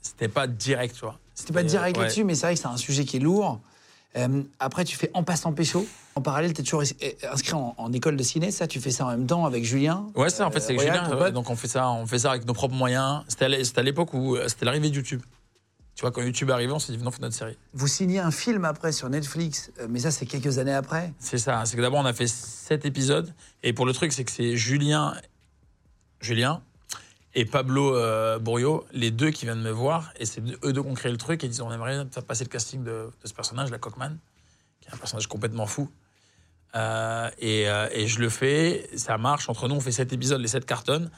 c'était pas direct, tu vois. C'était pas direct ouais. là-dessus, mais c'est vrai que c'est un sujet qui est lourd. Après, tu fais En passant pécho. En parallèle, tu es toujours inscrit en, en école de ciné, ça, tu fais ça en même temps avec Julien. Ouais, ça, en fait, c'est avec Royal, Julien. donc on fait ça, on fait ça avec nos propres moyens. C'était à l'époque où c'était l'arrivée de YouTube. Tu vois, quand YouTube est arrivé, on s'est dit, venons, on fait notre série. Vous signez un film après sur Netflix, euh, mais ça, c'est quelques années après. C'est ça. C'est que d'abord, on a fait sept épisodes. Et pour le truc, c'est que c'est Julien, Julien et Pablo euh, Bourriot, les deux qui viennent me voir. Et c'est eux deux qui ont créé le truc. Et ils disent on aimerait faire passer le casting de, de ce personnage, la Cockman, qui est un personnage complètement fou. Euh, et, euh, et je le fais. Ça marche. Entre nous, on fait sept épisodes, les sept cartonnent.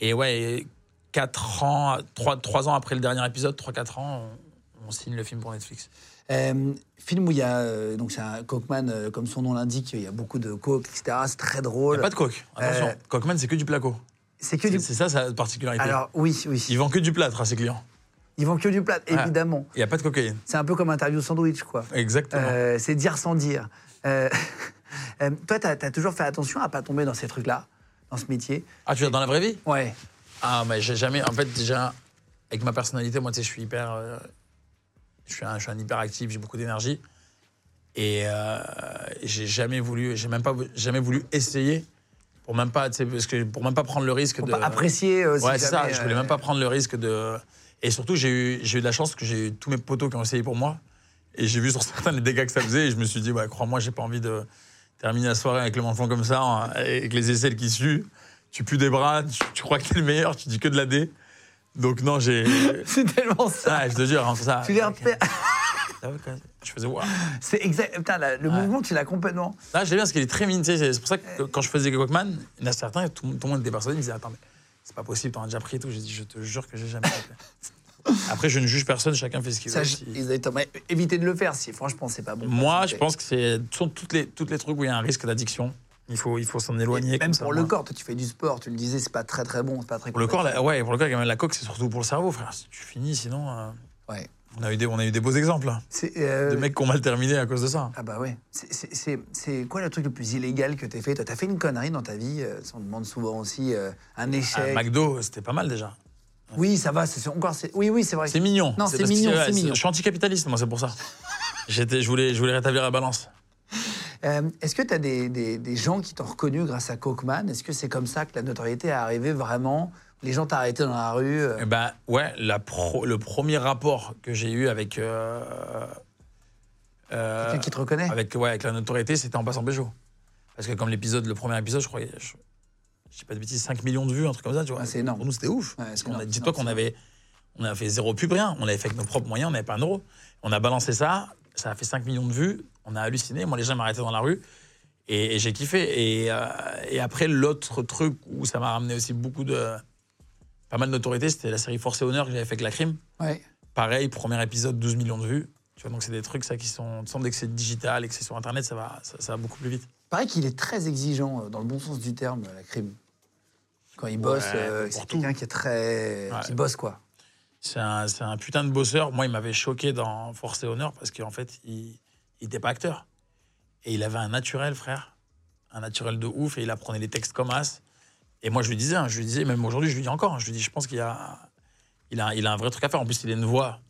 Et ouais, et quatre ans, trois, trois ans après le dernier épisode, trois, quatre ans, on, on signe le film pour Netflix. Euh, film où il y a, euh, donc c'est un Cockman, euh, comme son nom l'indique, il y a beaucoup de coke, etc. C'est très Il drôle. n'y a pas de coke. Attention, Cockman, c'est que du placo. C'est que du. c'est ça sa particularité. Alors, oui, oui. Il vend que du plâtre à ses clients. Ils vendent que du plat, Ouais. évidemment. Il n'y a pas de cocaïne. C'est un peu comme interview sandwich, quoi. Exactement. C'est dire sans dire. Toi, tu as, toujours fait attention à pas tomber dans ces trucs-là, dans ce métier. Ah, tu veux dire dans la vraie vie? Ouais. Ah, mais j'ai jamais. En fait, déjà, avec ma personnalité, moi, tu sais, je suis hyper. euh, je, suis un, je suis un hyperactif, j'ai beaucoup d'énergie. Et euh, j'ai jamais voulu. J'ai même pas jamais voulu essayer. Pour même pas, tu sais, parce que pour même pas prendre le risque Faut de. pas apprécier euh, si Ouais, c'est ça. jamais, Je voulais euh, même pas prendre le risque de. Et surtout, j'ai eu, j'ai eu de la chance que j'ai eu tous mes potos qui ont essayé pour moi. Et j'ai vu sur certains les dégâts que ça faisait. Et je me suis dit, ouais, crois-moi, j'ai pas envie de terminer la soirée avec le menton comme ça, hein, avec les aisselles qui suent. Tu pues des bras, tu, tu crois que t'es le meilleur, tu dis que de la D. Donc, non, j'ai. C'est tellement ça. Ah, je te jure, hein, ça. Tu les repères. Je faisais, waouh. C'est exact. Putain, la- le Ouais. mouvement, tu l'as complètement. Là, j'aime bien parce qu'il est très sais, C'est pour ça que quand je faisais Cockman, il y en a certains, tout, tout le monde était persuadé, ils me disaient Attends, mais c'est pas possible, t'en as déjà pris et tout. J'ai dit Je te jure que j'ai jamais fait. Après, je ne juge personne, chacun fait ce qu'il veut. Si- exactement. Évitez de le faire si, franchement, c'est pas bon. Moi, je pense que c'est sont toutes les, toutes les trucs où il y a un risque d'addiction. Il faut, il faut s'en éloigner. Même comme ça, pour le moi. corps, toi, tu fais du sport, tu le disais, c'est pas très très bon, c'est pas très Pour le corps, la, ouais, pour le corps, quand même, la coque, c'est surtout pour le cerveau, frère. Si tu finis, sinon. euh, Ouais. on, a eu des, on a eu des beaux exemples hein, euh, de mecs qui ont mal terminé à cause de ça. Ah bah ouais. C'est- quoi le truc le plus illégal que t'as fait? Toi, t'as fait une connerie dans ta vie euh, On demande souvent aussi euh, un À échec. McDo, c'était pas mal déjà. Oui, ça va. C'est encore. Oui, oui, c'est vrai. C'est mignon. Non, c'est mignon, ouais, c'est mignon. Je suis anticapitaliste, moi, c'est pour ça. J'étais, je, voulais, je voulais rétablir la balance. Euh, Est-ce que tu as des, des- des gens qui t'ont reconnu grâce à Cockman Est-ce que c'est comme ça que la notoriété est arrivée vraiment? Les gens t'ont arrêté dans la rue euh, Eh ben, ouais, la pro- le premier rapport que j'ai eu avec. euh, Quelqu'un qui te reconnaît? avec, ouais, avec la notoriété, c'était en passant Béjo. Parce que comme l'épisode, le premier épisode, je crois, je, je dis pas de bêtises, 5 millions de vues, un truc comme ça, tu vois. Ah, c'est énorme. Pour nous, c'était ouf. Ouais, Dis-toi qu'on avait, On a fait zéro pub, rien. On l'avait fait avec nos propres moyens, on n'avait pas un euro. On a balancé ça, ça a fait 5 millions de vues. On a halluciné. Moi, les gens m'arrêtaient dans la rue. Et, et j'ai kiffé. Et, euh, et après, l'autre truc où ça m'a ramené aussi beaucoup de. Pas mal de notoriété, c'était la série Force et Honneur que j'avais fait avec la crime. Ouais. Pareil, premier épisode, 12 millions de vues. Tu vois, donc c'est des trucs ça qui sont. Tu sens dès que c'est digital et que c'est sur Internet, ça va, ça, ça va beaucoup plus vite. Pareil qu'il est très exigeant, euh, dans le bon sens du terme, la crime. Quand il bosse, Ouais, euh, c'est quelqu'un qui est très. Ouais. qui bosse, quoi. C'est un, c'est un putain de bosseur. Moi, il m'avait choqué dans Force et Honneur parce qu'en fait, il n'était pas acteur. Et il avait un naturel, frère. Un naturel de ouf. Et il apprenait les textes comme as. Et moi, je lui disais, hein, je lui disais, même aujourd'hui, je lui dis encore, hein, je lui dis, je pense qu'il a, il a, il a un vrai truc à faire. En plus, il a une voix.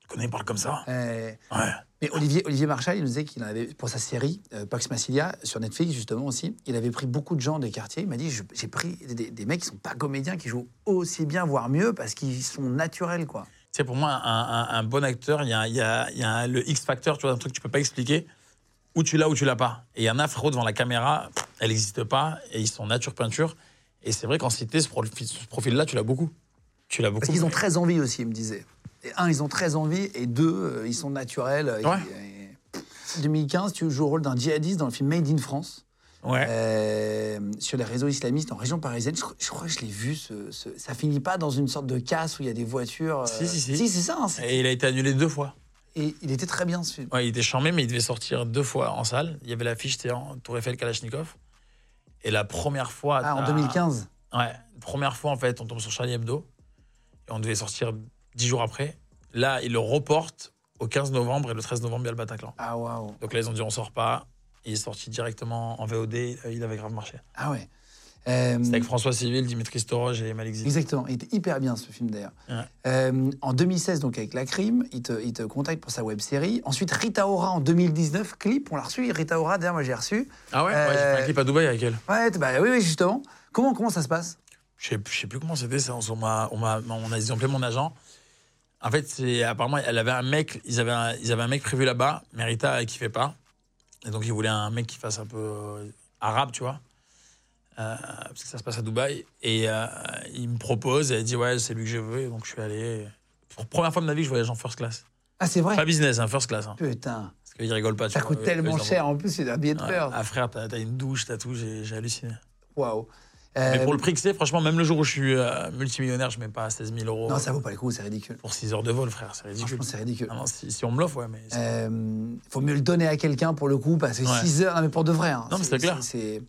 Tu connais, il parle comme ça. Euh, Ouais. Mais Olivier, Olivier Marchal, il nous disait qu'il en avait, pour sa série, euh, Pax Massilia, sur Netflix, justement aussi, il avait pris beaucoup de gens des quartiers. Il m'a dit j'ai pris des, des mecs qui sont pas comédiens, qui jouent aussi bien, voire mieux, parce qu'ils sont naturels, quoi. Sais, pour moi, un, un- un bon acteur, il y a, y a- y a le X-Factor, tu vois, un truc que tu peux pas expliquer. Ou tu l'as ou tu l'as pas. Et il y en a, frérot, devant la caméra, elle n'existe pas. Et ils sont nature peinture. Et c'est vrai qu'en cité, ce profil-là, tu l'as beaucoup. Tu l'as beaucoup. Parce qu'ils ont très envie aussi, il me disait. Un, ils ont très envie, et deux, euh, ils sont naturels. Ouais. et- 2015, tu joues le rôle d'un djihadiste dans le film Made in France. Ouais. euh, sur les réseaux islamistes en région parisienne. Je, crois- je crois que je l'ai vu. Ce, ce- ça finit pas dans une sorte de casse où il y a des voitures. euh, Si, si, si. c'est ça. hein, Et il a été annulé deux fois. Et il était très bien ce film. Ouais, il était charmé, mais il devait sortir deux fois en salle. Il y avait l'affiche, Tour Eiffel Kalachnikov. Et la première fois. Ah, en t'as- 2015. Ouais, première fois en fait, on tombe sur Charlie Hebdo et on devait sortir dix jours après. Là, ils le reportent au 15 novembre et le 13 novembre, il y a le Bataclan. Ah, waouh. Donc là, ils ont dit on sort pas. Il est sorti directement en VOD, euh, il avait grave marché. Ah ouais. Euh, C'était avec François Civil, Dimitri Storoj et Malik Zid. Exactement. Il était hyper bien ce film d'ailleurs. Ouais. Euh, en 2016, donc avec La Crime, il te, il te contacte pour sa web série. Ensuite, Rita Ora en 2019, clip, on l'a reçu. Rita Ora, d'ailleurs, moi j'ai reçu. Ah ouais, ouais, j'ai fait Euh, un clip à Dubaï avec elle. Ouais, bah, oui, oui, justement. Comment, comment ça se passe? Je sais, je sais plus comment c'était ça. On on m'a, on a ils ont appelé mon agent. En fait, c'est apparemment, elle avait un mec, ils avaient un, ils avaient un mec prévu là-bas. mais Rita, elle kiffait pas. Et donc, ils voulaient un mec qui fasse un peu euh, arabe, tu vois. Euh, parce que ça se passe à Dubaï. Et euh, il me propose, et elle dit, ouais, c'est lui que je veux. Et donc, je suis allé. Pour la première fois de ma vie, je voyage en first class. Ah, c'est vrai? Pas business, hein, first class. hein. Putain. Parce qu'ils rigolent pas. Ça coûte tellement cher. En plus, c'est un billet de fleurs. Ah, frère, t'as, une douche, t'as tout, j'ai halluciné. Waouh. Mais Euh, pour le prix que c'est, franchement, même le jour où je suis euh, multimillionnaire, je mets pas 16 000 euros. Non, ça vaut pas le coup, c'est ridicule. Pour 6 heures de vol, frère, c'est ridicule. Franchement, c'est ridicule. Ah non, si, si on me l'offre, ouais, mais. Euh, faut mieux le donner à quelqu'un pour le coup, parce que Ouais. 6 heures, non, mais pour de vrai. hein, Non, mais c'est clair. c'est-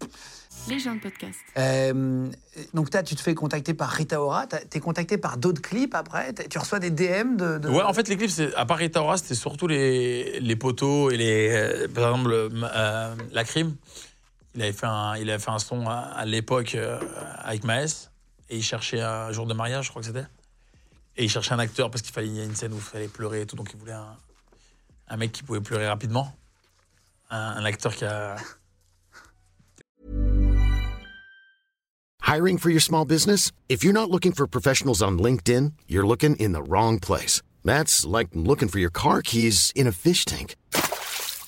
Les gens de podcast. Euh, donc, tu te fais contacter par Rita Ora. T'es contacté par d'autres clips après? Tu reçois des DM de. de- Ouais, en fait, les clips, à part Rita Ora, c'était surtout les, les poteaux et les. euh, par exemple, le- euh, La Crime. Il avait fait un, il avait fait un son à, à l'époque euh, avec Maes. Et il cherchait un jour de mariage, je crois que c'était. Et il cherchait un acteur parce qu'il fallait il y a une scène où il fallait pleurer et tout. Donc il voulait un, un mec qui pouvait pleurer rapidement. Un, un acteur qui a. Hiring for your small business? If you're not looking for professionals on LinkedIn, you're looking in the wrong place. That's like looking for your car keys in a fish tank.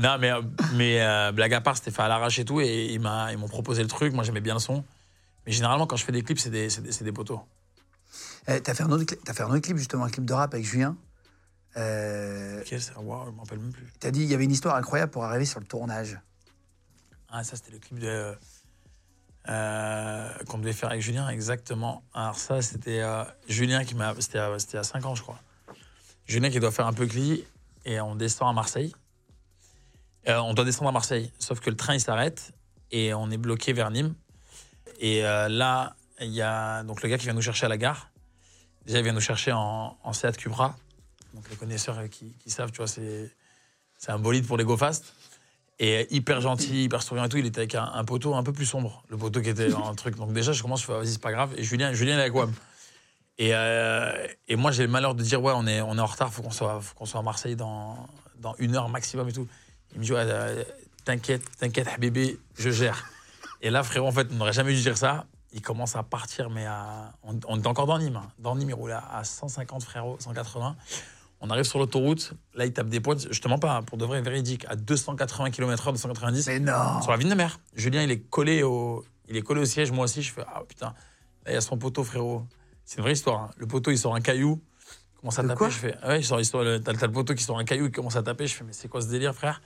Non, mais, mais euh, blague à part, c'était fait à l'arrache et tout. Et ils, m'ont proposé le truc. Moi, j'aimais bien le son. Mais généralement, quand je fais des clips, c'est des, c'est des, c'est des poteaux. Euh, T'as fait, un autre t'as fait un autre clip, justement, un clip de rap avec Julien. Euh, Ok, c'est waouh, je m'en rappelle même plus. T'as dit il y avait une histoire incroyable pour arriver sur le tournage. Ah, ça, c'était le clip de. euh, qu'on devait faire avec Julien, exactement. Alors, ça, c'était euh, Julien qui m'a. C'était à- c'était à 5 ans, je crois. Julien qui doit faire un peu cli et on descend à Marseille. Euh, on doit descendre à Marseille, sauf que le train il s'arrête et on est bloqué vers Nîmes. Et euh, là, il y a donc le gars qui vient nous chercher à la gare. Déjà, il vient nous chercher en, en Seat Cupra. Donc les connaisseurs euh, qui, savent, tu vois, c'est un bolide pour les go fast. Et hyper gentil, hyper souriant et tout. Il était avec un, poteau un peu plus sombre, le poteau qui était un truc. Donc déjà, je commence, je fais, vas-y, c'est pas grave. Et Julien, Julien est avec WAM. Et, et moi, j'ai le malheur de dire, ouais, on est, on est en retard, faut qu'on soit, faut qu'on soit à Marseille dans, dans une heure maximum et tout. Il me dit, ouais, euh, t'inquiète, t'inquiète, bébé, je gère. Et là, frérot, en fait, on n'aurait jamais dû dire ça. Il commence à partir, mais à... on, on est encore dans Nîmes. hein. Dans Nîmes, il roule à, à 150, frérot, 180. On arrive sur l'autoroute. Là, il tape des pointes, je te mens pas, pour de vrai, véridique, à 280 km/h, 290. Mais non. Sur la ville de mer. Julien, il est collé au, il est collé au siège. Moi aussi, je fais Ah putain, là, il y a son poteau, frérot. C'est une vraie histoire. hein. Le poteau, il sort un caillou. Commence à De taper. je fais Ouais, sort le, t'as, t'as le poteau qui sort un caillou. Il commence à taper. Je fais Mais c'est quoi ce délire, frère?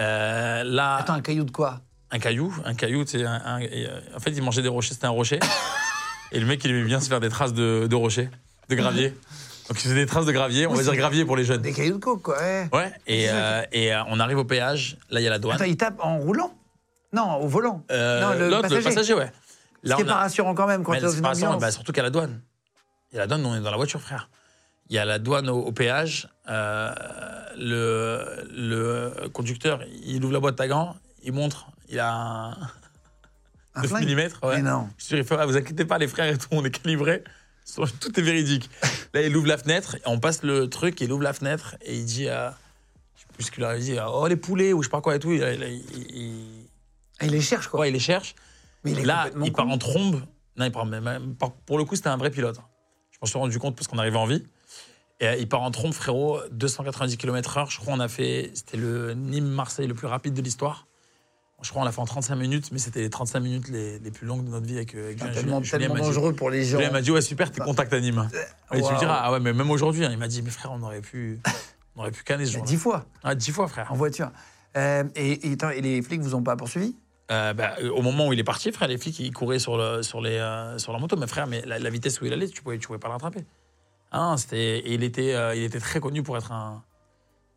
Euh, Là, Attends, un caillou de quoi? Un caillou. Un caillou, c'est un, un- et, euh, En fait, il mangeait des rochers. C'était un rocher. et le mec, il aimait bien se faire des traces de, de rochers, de gravier. Donc, il faisait des traces de gravier. On va dire gravier pour les jeunes. Des cailloux de coke, quoi. ouais. Ouais. Et, euh, et euh, on arrive au péage. Là, il y a la douane. Attends, il tape en roulant? Non, au volant. Euh, non, le passager. le passager, ouais. Ce Là, qui est on a- pas rassurant quand même quand tu es dans une ambiance. bah, surtout qu'à la douane. Il y a la douane, on est dans la voiture, frère. Il y a la douane au, au péage. euh, le, le conducteur, il ouvre la boîte à gants, il montre, il a un Un 9 flingue mm. Ouais. Non. Je fais, ah, vous inquiétez pas, les frères et tout, on est calibrés. Tout est véridique. Là, il ouvre la fenêtre, on passe le truc, il ouvre la fenêtre et il dit à. Je sais plus ce qu'il a dit, oh les poulets, ou je sais pas quoi et tout. Il, il- il- il- Ah, les cherche, quoi. ouais, il les cherche. Mais il Là, il part con. en trombe. Non, il part, mais- pour le coup, c'était un vrai pilote. Je m'en suis rendu compte parce qu'on arrivait en vie. Et euh, il part en trombe, frérot, 290 km/h. Je crois qu'on a fait. C'était le Nîmes-Marseille le plus rapide de l'histoire. Je crois qu'on l'a fait en 35 minutes, mais c'était les 35 minutes les, les plus longues de notre vie avec, euh, avec Ah, Julien. tellement Julien- Julien tellement dit- dangereux pour les gens. Julien m'a dit, ouais, super, tes contacts à Nîmes. Et tu me diras, ah ouais, mais même aujourd'hui, hein, il m'a dit, mais frère, on aurait pu, on aurait pu canner ce jour-là. Dix fois Ah, dix fois, frère. en voiture. Euh, et, et, attends, et les flics vous ont pas poursuivi? Euh, bah, euh, au moment où il est parti, frère, les flics, ils couraient sur, le, sur, les, euh, sur la moto. Mais frère, mais la, la vitesse où il allait, tu pouvais, tu pouvais pas le rattraper. Ah, non, c'était, il, était, euh, il était très connu pour être un.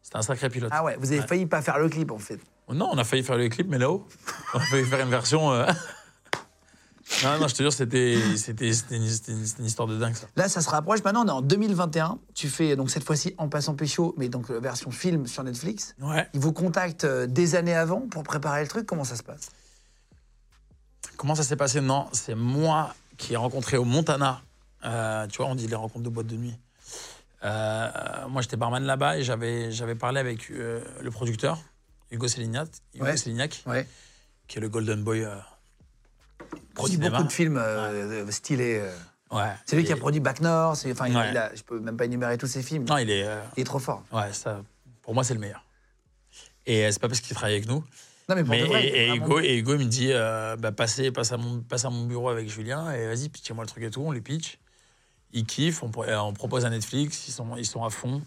C'était un sacré pilote. Ah ouais, vous avez Ouais. failli pas faire le clip en fait. Non, on a failli faire le clip, mais là-haut, on a failli faire une version. euh, non, non, je te jure, c'était, c'était, c'était, une, c'était une- c'était une histoire de dingue, ça. Là, ça se rapproche. Maintenant, on est en 2021. Tu fais donc cette fois-ci En passant pécho, mais donc euh, version film sur Netflix. Ouais. Ils vous contactent euh, des années avant pour préparer le truc. Comment ça se passe? Comment ça s'est passé? Non, c'est moi qui ai rencontré au Montana. Euh, tu vois, on dit les rencontres de boîte de nuit. Euh, moi, j'étais barman là-bas et j'avais, j'avais parlé avec euh, le producteur, Hugo Ouais. Ouais. qui est le Golden Boy pro Produit beaucoup de films stylés. C'est lui qui a produit Back North. Enfin, il- a- je peux même pas énumérer tous ses films. Non, il est. Il est trop fort. ouais, ça, pour moi, c'est le meilleur. Et c'est pas parce qu'il travaille avec nous. Non, mais pour Mais, de vrai, et. Hugo, et Hugo, il me dit euh, bah, passez, passe, à mon, passe à mon bureau avec Julien et vas-y, pitchez-moi le truc et tout. On lui pitch. Ils kiffent, on, pro- on propose à Netflix, ils sont, ils sont à fond.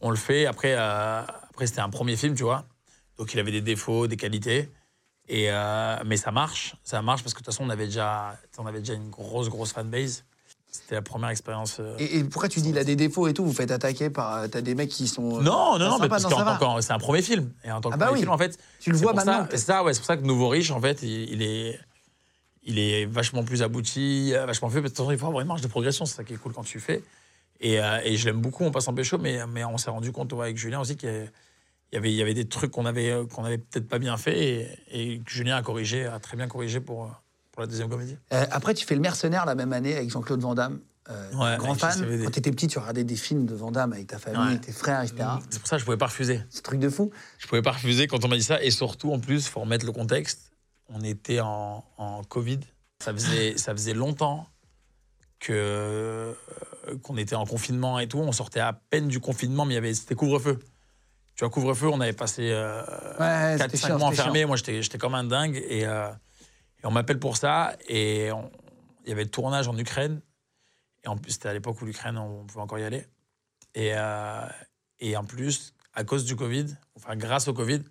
On le fait. Après, euh, après c'était un premier film, tu vois. Donc il avait des défauts, des qualités. Et, euh, mais ça marche, ça marche parce que de toute façon, on avait déjà, on avait déjà une grosse, grosse fanbase. C'était la première expérience. euh, Et, et pourquoi tu dis il a des défauts et tout? Vous faites attaquer par. T'as des mecs qui sont. Non, non, non, parce qu'en qu'en- c'est un premier film. Et en tant que Ah bah premier oui. film, en fait, Tu le vois maintenant. C'est ça, ouais, c'est pour ça que Nouveau Riche, en fait, il, il est, il est vachement plus abouti, vachement fait. Mais de toute façon, il faut avoir une marge de progression, c'est ça qui est cool quand tu fais. Et, euh, et je l'aime beaucoup, on passe en pécho, mais, mais on s'est rendu compte ouais, avec Julien aussi qu'il y avait- il y avait, il des trucs qu'on avait, euh, qu'on avait peut-être pas bien fait et, et que Julien a corrigé, a très bien corrigé pour, euh, pour la deuxième comédie. Euh, après, tu fais Le Mercenaire la même année avec Jean-Claude Van Damme. Euh, Ouais, grand fan. Quand t'étais petit, tu regardais des films de Van Damme avec ta famille, Ouais. tes frères, etc. C'est pour ça que je pouvais pas refuser. Ce truc de fou. Je pouvais pas refuser quand on m'a dit ça. Et surtout, en plus, faut remettre le contexte. On était en, en Covid. Ça faisait, ça faisait longtemps que euh, qu'on était en confinement et tout. On sortait à peine du confinement, mais il y avait c'était couvre-feu. Tu vois, couvre-feu, on avait passé euh, Ouais, 4-5 c'était chiant, mois enfermés. Moi, j'étais j'étais comme un dingue. Et, euh, et on m'appelle pour ça. Et il y avait le tournage en Ukraine. Et en plus, c'était à l'époque où l'Ukraine, on pouvait encore y aller. Et, euh, et en plus, à cause du Covid, enfin grâce au Covid,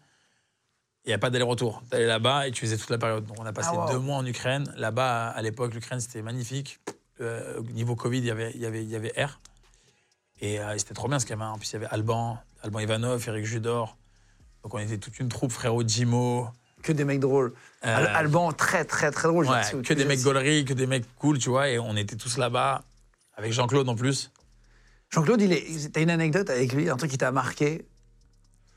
il n'y a pas d'aller-retour. Tu allais là-bas et tu faisais toute la période. Donc on a passé Ah, wow. deux mois en Ukraine. Là-bas, à l'époque, l'Ukraine, c'était magnifique. Euh, au niveau Covid, il y avait, il y avait, y avait air. Et euh, c'était trop bien ce gamin. En plus, il y avait Alban, Alban Ivanov, Eric Judor. Donc on était toute une troupe, frérot Jimo. Que des mecs drôles. Euh, Al- Alban, très, très, très drôle. Ouais, que des mecs gauleries, que des mecs cool, tu vois. Et on était tous là-bas, avec Jean-Claude en plus. Jean-Claude, t'as une anecdote avec lui, un truc qui t'a marqué?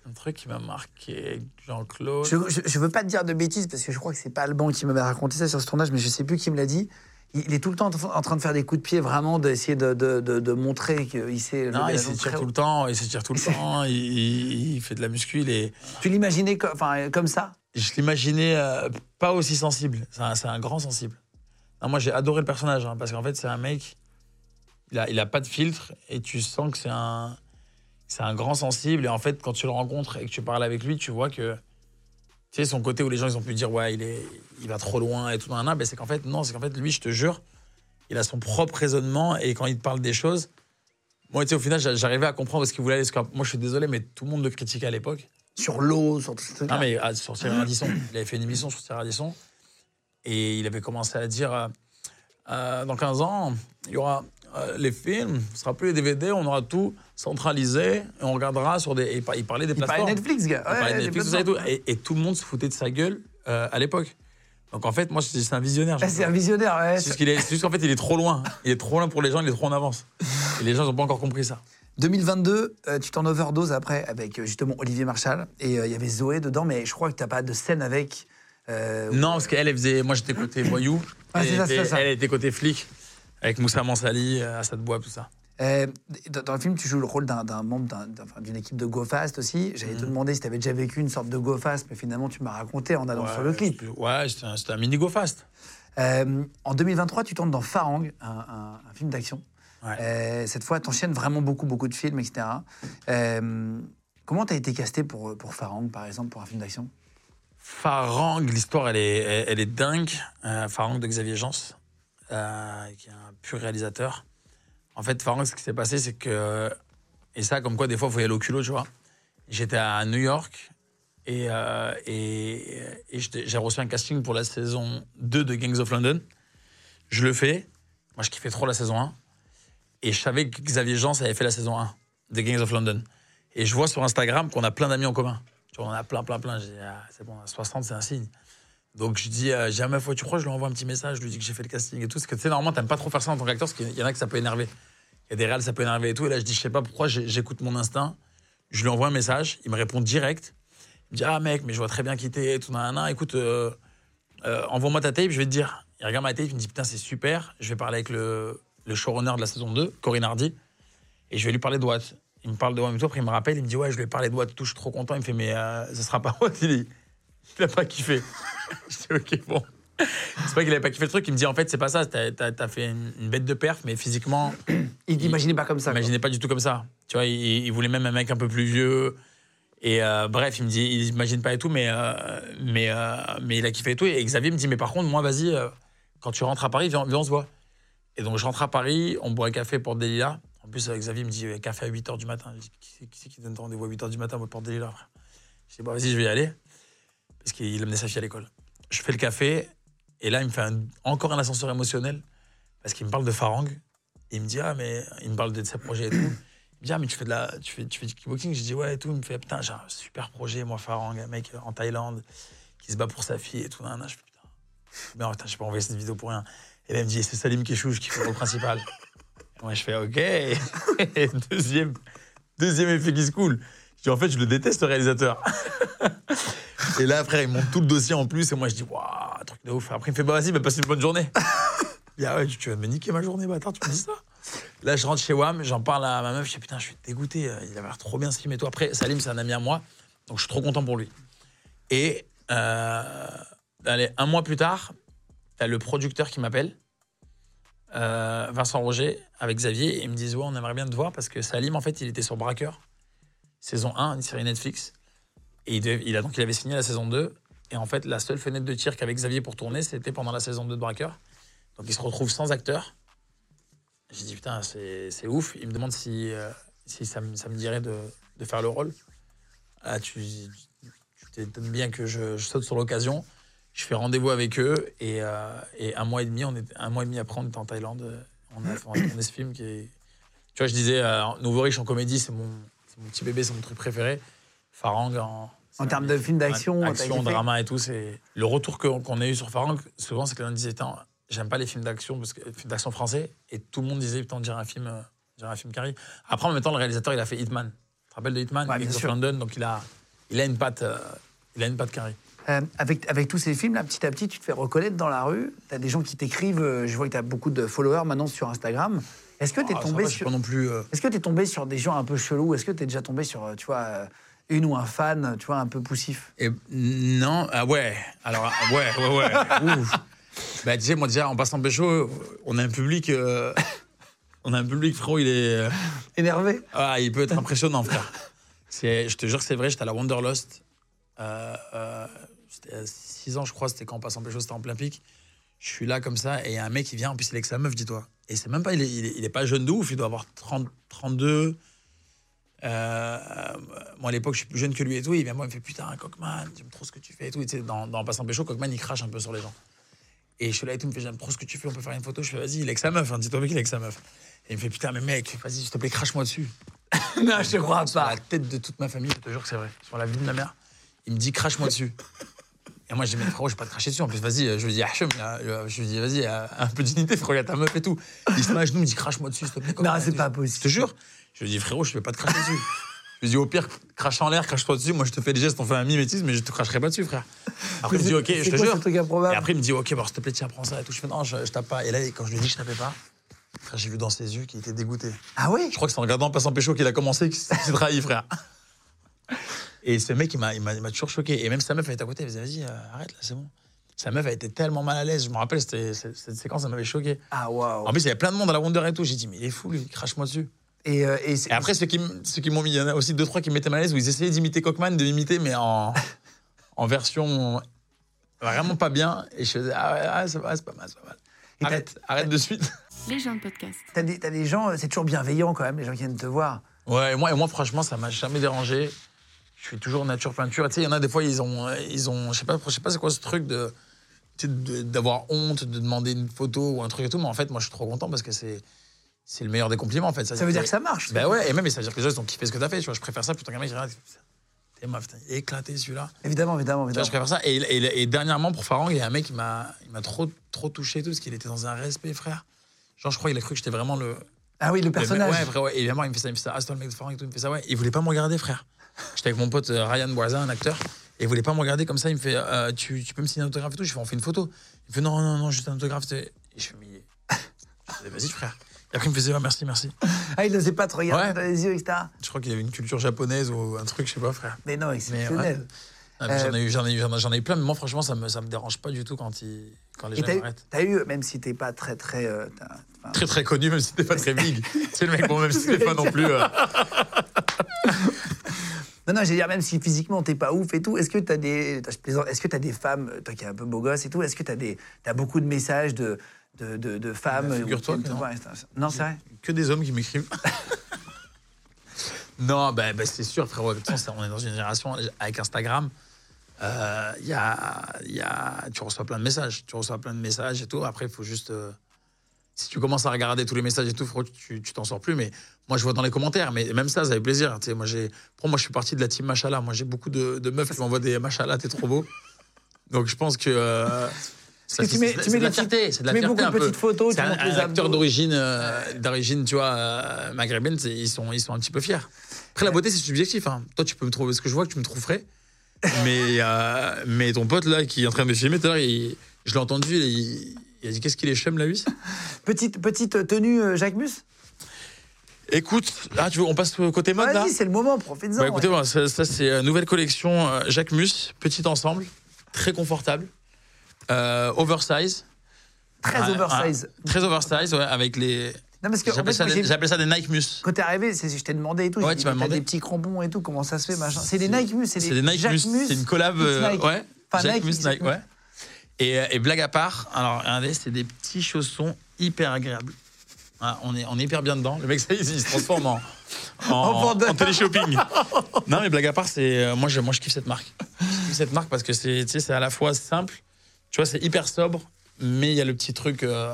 Un truc qui m'a marqué, Jean-Claude. Je, je, je veux pas te dire de bêtises parce que je crois que c'est pas Alban qui m'avait raconté ça sur ce tournage, mais je sais plus qui me l'a dit. Il est tout le temps en train de faire des coups de pied, vraiment, d'essayer de, de, de, de montrer qu'il sait. Non, il s'étire tout le temps, il s'étire tout le temps, il, il- il fait de la muscu, il est- Tu l'imaginais co- comme ça? Je l'imaginais euh, pas aussi sensible. C'est un, grand sensible. Non, moi, j'ai adoré le personnage, hein, parce qu'en fait, c'est un mec, il a, il a pas de filtre, et tu sens que c'est un, c'est un grand sensible. Et en fait, quand tu le rencontres et que tu parles avec lui, tu vois que, tu sais, son côté où les gens, ils ont pu dire, ouais, il, est, il va trop loin et tout, nan, nan, ben, c'est qu'en fait, non, c'est qu'en fait, lui, je te jure, il a son propre raisonnement, et quand il te parle des choses, moi, tu sais, au final, j'a- j'arrivais à comprendre ce qu'il voulait aller. Parce que moi, je suis désolé, mais tout le monde le critiquait à l'époque. Sur l'eau, sur tout ce Non, mais ah, sur Thierry Radisson. Il avait fait une émission sur Thierry Radisson. Et il avait commencé à dire euh, euh, dans 15 ans, il y aura les films, ce sera plus les DVD, on aura tout centralisé et on regardera sur des. Il par- il parlait des Il parlait plateformes. Netflix, gars. Il parlait Netflix, des tout et, tout. plateformes. Et, et tout le monde se foutait de sa gueule euh, à l'époque. Donc en fait, moi, c'est un visionnaire. Ah, c'est un visionnaire, ouais. C'est juste qu'en fait, il est trop loin. Il est trop loin pour les gens, il est trop en avance. Et les gens n'ont pas encore compris ça. 2022, euh, tu t'en overdoses après avec euh, justement Olivier Marchal. Et euh, il y avait Zoé dedans, mais je crois que tu n'as pas de scène avec. euh, Non, parce qu'elle, elle faisait. Moi, j'étais côté voyou. Ah, elle, c'est ça, était, ça. elle était côté flic, avec Moussa Mansali, euh, Assad Bois, tout ça. Euh, dans le film, tu joues le rôle d'un membre d'une équipe de GoFast aussi. J'allais Mm. te demander si tu avais déjà vécu une sorte de GoFast, mais finalement, tu m'as raconté en allant sur le clip. Ouais, c'était un, mini go fast. Euh, en 2023, tu tournes dans Farang, un, film d'action. Ouais. Euh, cette fois, tu enchaînes vraiment beaucoup, beaucoup de films, etc. Comment tu as été casté pour, pour Farang, par exemple, pour un film d'action? Farang, l'histoire, elle est, elle, elle est dingue. Farang de Xavier Jans, euh, qui est un pur réalisateur. En fait, Farang, ce qui s'est passé, c'est que. Et ça, comme quoi, des fois, il faut y aller au culot, tu vois. J'étais à New York et, euh, et, j'ai reçu un casting pour la saison 2 de Gangs of London. Je le fais. Moi, je kiffais trop la saison 1. Et je savais que Xavier Jans avait fait la saison 1 de Gangs of London. Et je vois sur Instagram qu'on a plein d'amis en commun. Tu vois, on a plein, plein, plein. J'ai dit, ah, c'est bon, à 60, c'est un signe. Donc je dis, euh, ma fois, tu crois, je lui envoie un petit message, je lui dis que j'ai fait le casting et tout. Parce que tu sais, normalement, t'aimes pas trop faire ça en tant qu'acteur, parce qu'il y en a que ça peut énerver. Il y a des réels, ça peut énerver et tout. Et là, je dis, je sais pas pourquoi, j'écoute mon instinct. Je lui envoie un message, il me répond direct. Il me dit, ah mec, mais je vois très bien qui t'es, tout, nanana. Écoute, euh, euh, envoie-moi ta tape, je vais te dire. Il regarde ma tape, il me dit, putain, c'est super. Je vais parler avec le, le showrunner de la saison 2, Corinne Hardy, et je vais lui parler de Watt. Il me parle de Watt, après il me rappelle, il me dit, ouais, je lui ai parlé de Watt, tout, je suis trop content. Il me fait, mais euh, ce sera pas Watt, il a pas kiffé. je dis, ok, bon. C'est pas qu'il avait pas kiffé le truc, il me dit, en fait, c'est pas ça, t'as as, fait une, une bête de perf, mais physiquement, Il t'imaginait pas comme ça. quoi. Imaginez pas du tout comme ça. Tu vois, il, il voulait même un mec un peu plus vieux. Et euh, bref, il me dit, il imagine pas et tout, mais, euh, mais, euh, mais il a kiffé et tout. Et Xavier me dit, mais par contre, moi, vas-y, quand tu rentres à Paris, viens, viens, on se voit. Et donc, je rentre à Paris, on boit un café pour des Lilas. En plus, Xavier me dit, café à 8h du matin. Je dis, qui c'est qui, qui donne rendez-vous à 8h du matin pour frère? Je dis, bah, vas-y, je vais y aller. Parce qu'il amenait sa fille à l'école. Je fais le café, et là, il me fait encore un ascenseur émotionnel, parce qu'il me parle de Farang. Il me dit, ah, mais il me parle de ses projets et tout. Il me dit, ah, mais tu fais, de la, tu fais, tu fais du kickboxing? Je dis, ouais, et tout. Il me fait, putain, j'ai un super projet, moi, Farang, un mec en Thaïlande, qui se bat pour sa fille et tout. nan, nan. Je fais, putain. Mais oh, putain, j'ai pas envoyé cette vidéo pour rien. Et là, il me dit, c'est Salim Keshouch qui fait le principal. Moi, je fais, ok. Deuxième, deuxième effet qui se coule. Dis, en fait, je le déteste, ce réalisateur. Et là, frère, il monte tout le dossier en plus. Et moi, je dis, waouh, truc de ouf. Après, il me fait, bah, vas-y, bah, passe une bonne journée. Dit, ah ouais, tu, vas me niquer ma journée, bâtard, tu me dis ça Là, je rentre chez WAM, j'en parle à ma meuf, je dis, putain, je suis dégoûté. euh, Il a l'air trop bien ce film et tout. Après, Salim, c'est un ami à moi. Donc, je suis trop content pour lui. Et, euh, allez, un mois plus tard, t'as le producteur qui m'appelle. euh, Vincent Roger avec Xavier et ils me disent ouais on aimerait bien te voir parce que Salim en fait il était sur Braqueur saison 1 une série Netflix. Et il, a donc il avait signé la saison 2 et en fait la seule fenêtre de tir qu'avec Xavier pour tourner c'était pendant la saison 2 de Braqueur donc il se retrouve sans acteur. J'ai dit putain c'est ouf. Il me demande si, euh, si ça, me- ça me dirait de, de faire le rôle. Ah, tu t'étonnes bien que je, je saute sur l'occasion. Je fais rendez-vous avec eux et, euh, et un mois et demi on est un mois et demi après on était en Thaïlande. On a, on a tourné ce film qui est tu vois je disais euh, Nouveau riche en comédie c'est mon, c'est mon petit bébé c'est mon truc préféré Farang en En termes de film d'action, action drama et tout c'est le retour qu'on a eu sur Farang souvent c'est que disaient Putain, j'aime pas les films d'action parce que films d'action français et tout le monde disait putain dirait un film euh, dirait un film carré après en même temps le réalisateur il a fait Hitman tu te rappelles de Hitman? Ouais, sûr. London donc il a il a une patte euh, Il a une patte carrée. Euh, avec, avec tous ces films, là, petit à petit, tu te fais reconnaître dans la rue. Tu as des gens qui t'écrivent. euh, je vois que tu as beaucoup de followers maintenant sur Instagram. Est-ce que tu es Ah, tombé sur. non plus. euh, Est-ce que tu es tombé sur des gens un peu chelous Est-ce que tu es déjà tombé sur, euh, tu vois, euh, une ou un fan, tu vois, un peu poussif? Et non, ah ouais. Alors, ah, ouais, ouais, ouais. Ouf. Bah, tu sais, moi, déjà, en passant pécho, on a un public. euh, on a un public, frérot, il est. euh, Énervé? Ah, il peut être impressionnant, frère. C'est, je te jure que c'est vrai, j'étais à la Wanderlust. Euh, c'était à 6 ans, je crois, c'était quand on passe en pécho, c'était en plein pic. Je suis là comme ça, et il y a un mec qui vient, en plus, il est avec sa meuf, dis-toi. Et c'est même pas, il est, il est, il est pas jeune de ouf, il doit avoir 30, 32. Euh, moi, à l'époque, je suis plus jeune que lui et tout. Il vient, moi, il me fait Putain, Cockman, j'aime trop ce que tu fais et tout. Et tu sais, dans, dans Passant Pécho, Cockman, il crache un peu sur les gens. Et je suis là et tout, il me fait J'aime trop ce que tu fais, on peut faire une photo. Je fais Vas-y, il est avec sa meuf, hein, dis-toi qu'il est avec sa meuf. Et il me fait Putain, mais mec, vas-y, s'il te plaît, crache-moi dessus. Non, je te crois Sur pas. la tête de toute ma famille, je te jure que c'est vrai. Sur la vie de ma mère, il me dit crache-moi dessus. Et moi, j'ai dit, mais frérot, je vais pas te cracher dessus. En plus, vas-y, je lui dis, Hachem, je lui dis, vas-y, euh, un peu de dignité, frérot, il y a ta meuf et tout. Il se met à genoux, il me dit, crache-moi dessus, s'il te plaît. Non, c'est pas Je possible. te jure. Je lui dis, frérot, je vais pas te cracher dessus. Je lui dis, au pire, crache en l'air, crache-toi dessus. Moi, je te fais des gestes, on fait un mimétisme, mais je te cracherai pas dessus, frère. Après, il me dit, ok, je te jure. Et après, il me dit, ok, bon, s'il te plaît, tiens, prends ça et tout. Je fais, non, je, je tape pas. Et là, quand je lui que je tapais pas, frère, j'ai vu dans ses yeux qu'il était dégoûté. Ah ouais? Je crois que c'est en regardant Passant Pécho qu'il a commencé, qu'il s'est trahi, frère. Et ce mec, il m'a, il m'a, il m'a toujours choqué. Et même sa meuf, elle était à côté, elle faisait, vas-y, euh, arrête là, c'est bon. Sa meuf, elle était tellement mal à l'aise. Je me rappelle, c'était, cette, cette séquence, ça m'avait choqué. Ah waouh En plus, il y avait plein de monde à la Wonder et tout. J'ai dit, mais il est fou, lui, crache-moi dessus. Et, euh, et après, ceux qui, ceux qui m'ont mis, il y en a aussi deux, trois qui me mettaient mal à l'aise, où ils essayaient d'imiter Cockman, de m'imiter, mais en, en version vraiment pas bien. Et je faisais, ah ouais, ah, c'est, pas- c'est pas mal, c'est pas mal. Et Arrête, arrête de suite. Les gens de podcast. t'as des, t'as des gens, euh, c'est toujours bienveillant quand même, les gens qui viennent te voir. Ouais, et moi, et moi franchement, ça m'a jamais dérangé. Je suis toujours nature peinture. Tu sais, il y en a des fois, ils ont, ils ont, je sais pas, je sais pas c'est quoi ce truc de, d'avoir honte de demander une photo ou un truc et tout. Mais en fait, moi, je suis trop content parce que c'est, c'est le meilleur des compliments en fait. Ça veut dire que ça marche. Ben ouais, et même ça veut dire que les gens ils ont kiffé ce que t'as fait. Tu vois, je préfère ça plutôt qu'un mec qui T'es ma putain, il est éclaté celui-là. Évidemment, évidemment, Tu vois, évidemment. je préfère ça. Et, et- et dernièrement, pour Farang, il y a un mec qui m'a, il m'a trop, trop touché tout parce qu'il était dans un respect, frère. Genre, je crois qu'il a cru que j'étais vraiment le, Ah oui, le le personnage. mec- Ouais, frère, ouais. Et évidemment, il me fait ça, il me fait ça. Ah, c'est toi le mec de Farang et tout. Il me fait ça, ouais. Il voulait pas me regarder, frère. J'étais avec mon pote euh, Ryan Boisin, un acteur. Et il voulait pas me regarder comme ça. Il me fait, euh, tu, tu peux me signer un autographe et tout? Je fais, on fait une photo. Il me fait, non, non, non, juste un autographe. Et je fais, mais. Vas-y, frère. Et après, il me faisait, ouais, merci, merci. Ah, il n'osait pas te regarder Ouais. dans les yeux, etc. Je crois qu'il y avait une culture japonaise ou un truc, je sais pas, frère. Mais non, exceptionnel. Ah, mais Euh, J'en ai ai ai- ai plein, mais moi, franchement, ça me, ça me dérange pas du tout quand, il, quand les Et gens t'as eu, m'arrêtent. t'as eu, même si t'es pas très, très. euh, Très, très connu, même si t'es pas très big. C'est le mec, bon, même si t'es pas non plus. euh, Non, non, j'allais dire, même si physiquement t'es pas ouf et tout, est-ce que t'as des, je plaisante, est-ce que t'as des femmes, euh, toi qui es un peu beau gosse et tout, est-ce que t'as des, t'as beaucoup de messages de, de, de, de femmes Bah, euh, figure-toi non. etc. Non, c'est vrai? que des hommes qui m'écrivent. non, bah, bah, c'est sûr, frérot. On est dans une génération avec Instagram. Euh, y a, y a, tu reçois plein de messages. Tu reçois plein de messages et tout. Après, il faut juste. euh, si tu commences à regarder tous les messages et tout, frérot, tu t'en sors plus. Mais moi, je vois dans les commentaires. Mais même ça, ça fait plaisir. Tu sais, moi, pour moi, je suis parti de la team Machala. Moi, j'ai beaucoup de, de meufs qui m'envoient des Machala, t'es trop beau. Donc, je pense que. euh, que tu mets- tu mets de la fierté, c'est de la fierté beaucoup un de petites photos, tu un, les un acteur abdos. d'origine, euh, d'origine, tu vois, euh, maghrébine, ils sont, ils sont un petit peu fiers. Après, la beauté, c'est subjectif. hein. Toi, tu peux me trouver, ce que je vois, que tu me trouves frais. Mais, euh, mais ton pote, là, qui est en train de me filmer, tout à l'heure, je l'ai entendu, il, il a dit Qu'est-ce qu'il est chum, la huisse Petite, petite tenue euh, Jacques Mus? Écoute, ah, tu veux, on passe côté mode, là? Vas-y, c'est le moment, profites-en. Bah, écoutez, ouais. ça, ça, c'est une nouvelle collection euh, Jacques Mus, petit ensemble, très confortable, euh, oversize. Très oversize. très oversize, ouais, avec les. Non, parce que en J'appelle fait, ça, des- ça Nike Mus. quand t'es arrivé, c'est- je t'ai demandé et tout. Ouais, tu m'as demandé. des petits crampons et tout, comment ça se fait, machin. C'est des Nike Mus, c'est des, Nike Mus. C'est une collab. Euh, Nike. ouais. Mus, Nike, ouais. Et, euh, et blague à part, alors regardez, c'est des petits chaussons hyper agréables. Ah, on, est, on est hyper bien dedans. Le mec, ça, il, il se transforme en, en, En téléshopping. non, mais blague à part, c'est euh, moi, je, moi, je kiffe cette marque. Je kiffe cette marque parce que c'est c'est à la fois simple, tu vois, c'est hyper sobre, mais il y a le petit truc, euh,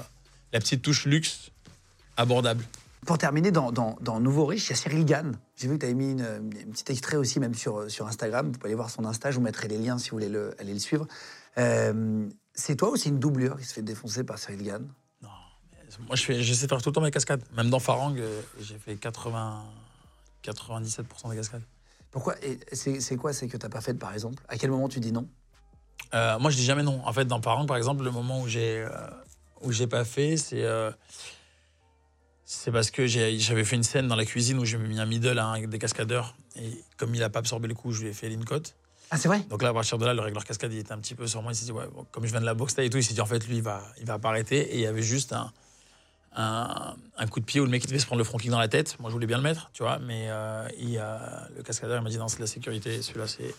la petite touche luxe abordable. Pour terminer, dans, dans, dans Nouveau Riche, il y a Cyril Gann. J'ai vu que tu avais mis une, une petit extrait aussi, même sur, sur Instagram. Vous pouvez aller voir son Insta, je vous mettrai les liens si vous voulez le, aller le suivre. Euh, c'est toi ou c'est une doublure qui se fait défoncer par Cyril Gann? Moi, je fais, j'essaie de faire tout le temps mes cascades. Même dans Farang, euh, j'ai fait 80, 97% des cascades. Pourquoi? Et c'est c'est quoi? C'est que t'as pas fait, par exemple? À quel moment tu dis non? Euh, moi, je dis jamais non. En fait, dans Parents, par exemple, le moment où j'ai euh, où j'ai pas fait, c'est c'est parce que j'avais fait une scène dans la cuisine où j'ai mis un middle à un des cascadeurs et comme il a pas absorbé le coup, je lui ai fait cote. Ah, c'est vrai? Donc là, à partir de là, le régleur cascade, il était un petit peu sur moi. Il s'est dit, ouais, bon, comme je viens de la boxe et tout, il s'est dit, en fait, lui, il va, il va pas arrêter. Et il y avait juste un, un, un coup de pied où le mec, il devait se prendre le front kick dans la tête. Moi, je voulais bien le mettre, tu vois. Mais euh, il, euh, le cascadeur, il m'a dit, non, c'est la sécurité. Celui-là, c'est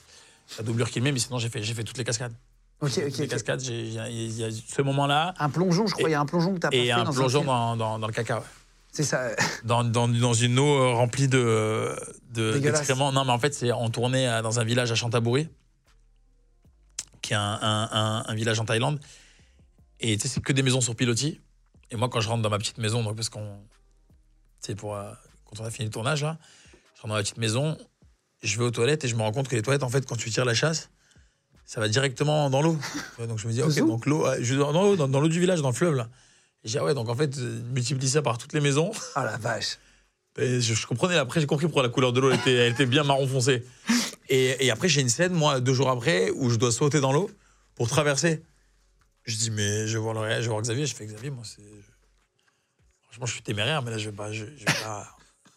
la doublure qu'il met. Mais sinon, j'ai fait, fait toutes les cascades. Ok, ok. toutes les cascades, il y, a- il y a ce moment-là. Un plongeon, je crois. Il y a un plongeon que pas fait Et un dans plongeon dans, dans le caca, ouais. C'est ça. Dans, dans, dans une eau euh, remplie de, d'excréments. Non, mais en fait, c'est on tournait à- dans un village à Chantaburi, qui est un, un- un- un village en Thaïlande. Et tu sais, c'est que des maisons sur pilotis. Et moi, quand je rentre dans ma petite maison, donc parce qu'on, c'est pour euh, quand on a fini le tournage là, je rentre dans ma petite maison, je vais aux toilettes et je me rends compte que les toilettes, en fait, quand tu tires la chasse, ça va directement dans l'eau. Donc je me dis, ok, donc l'eau, euh, dans l'eau, dans, dans l'eau du village, dans le fleuve là. J'ai ah ouais, donc en fait, euh, multiplie ça par toutes les maisons. Ah la vache. Et je, je comprenais, après j'ai compris pourquoi la couleur de l'eau était, elle était bien marron foncé. Et, et après j'ai une scène, moi, deux jours après, où je dois sauter dans l'eau pour traverser. Je dis, mais je vais voir, le, je vais voir Xavier. Je fais, Xavier, moi, c'est. Franchement, je suis téméraire, mais là, je vais pas. Je, je vais pas...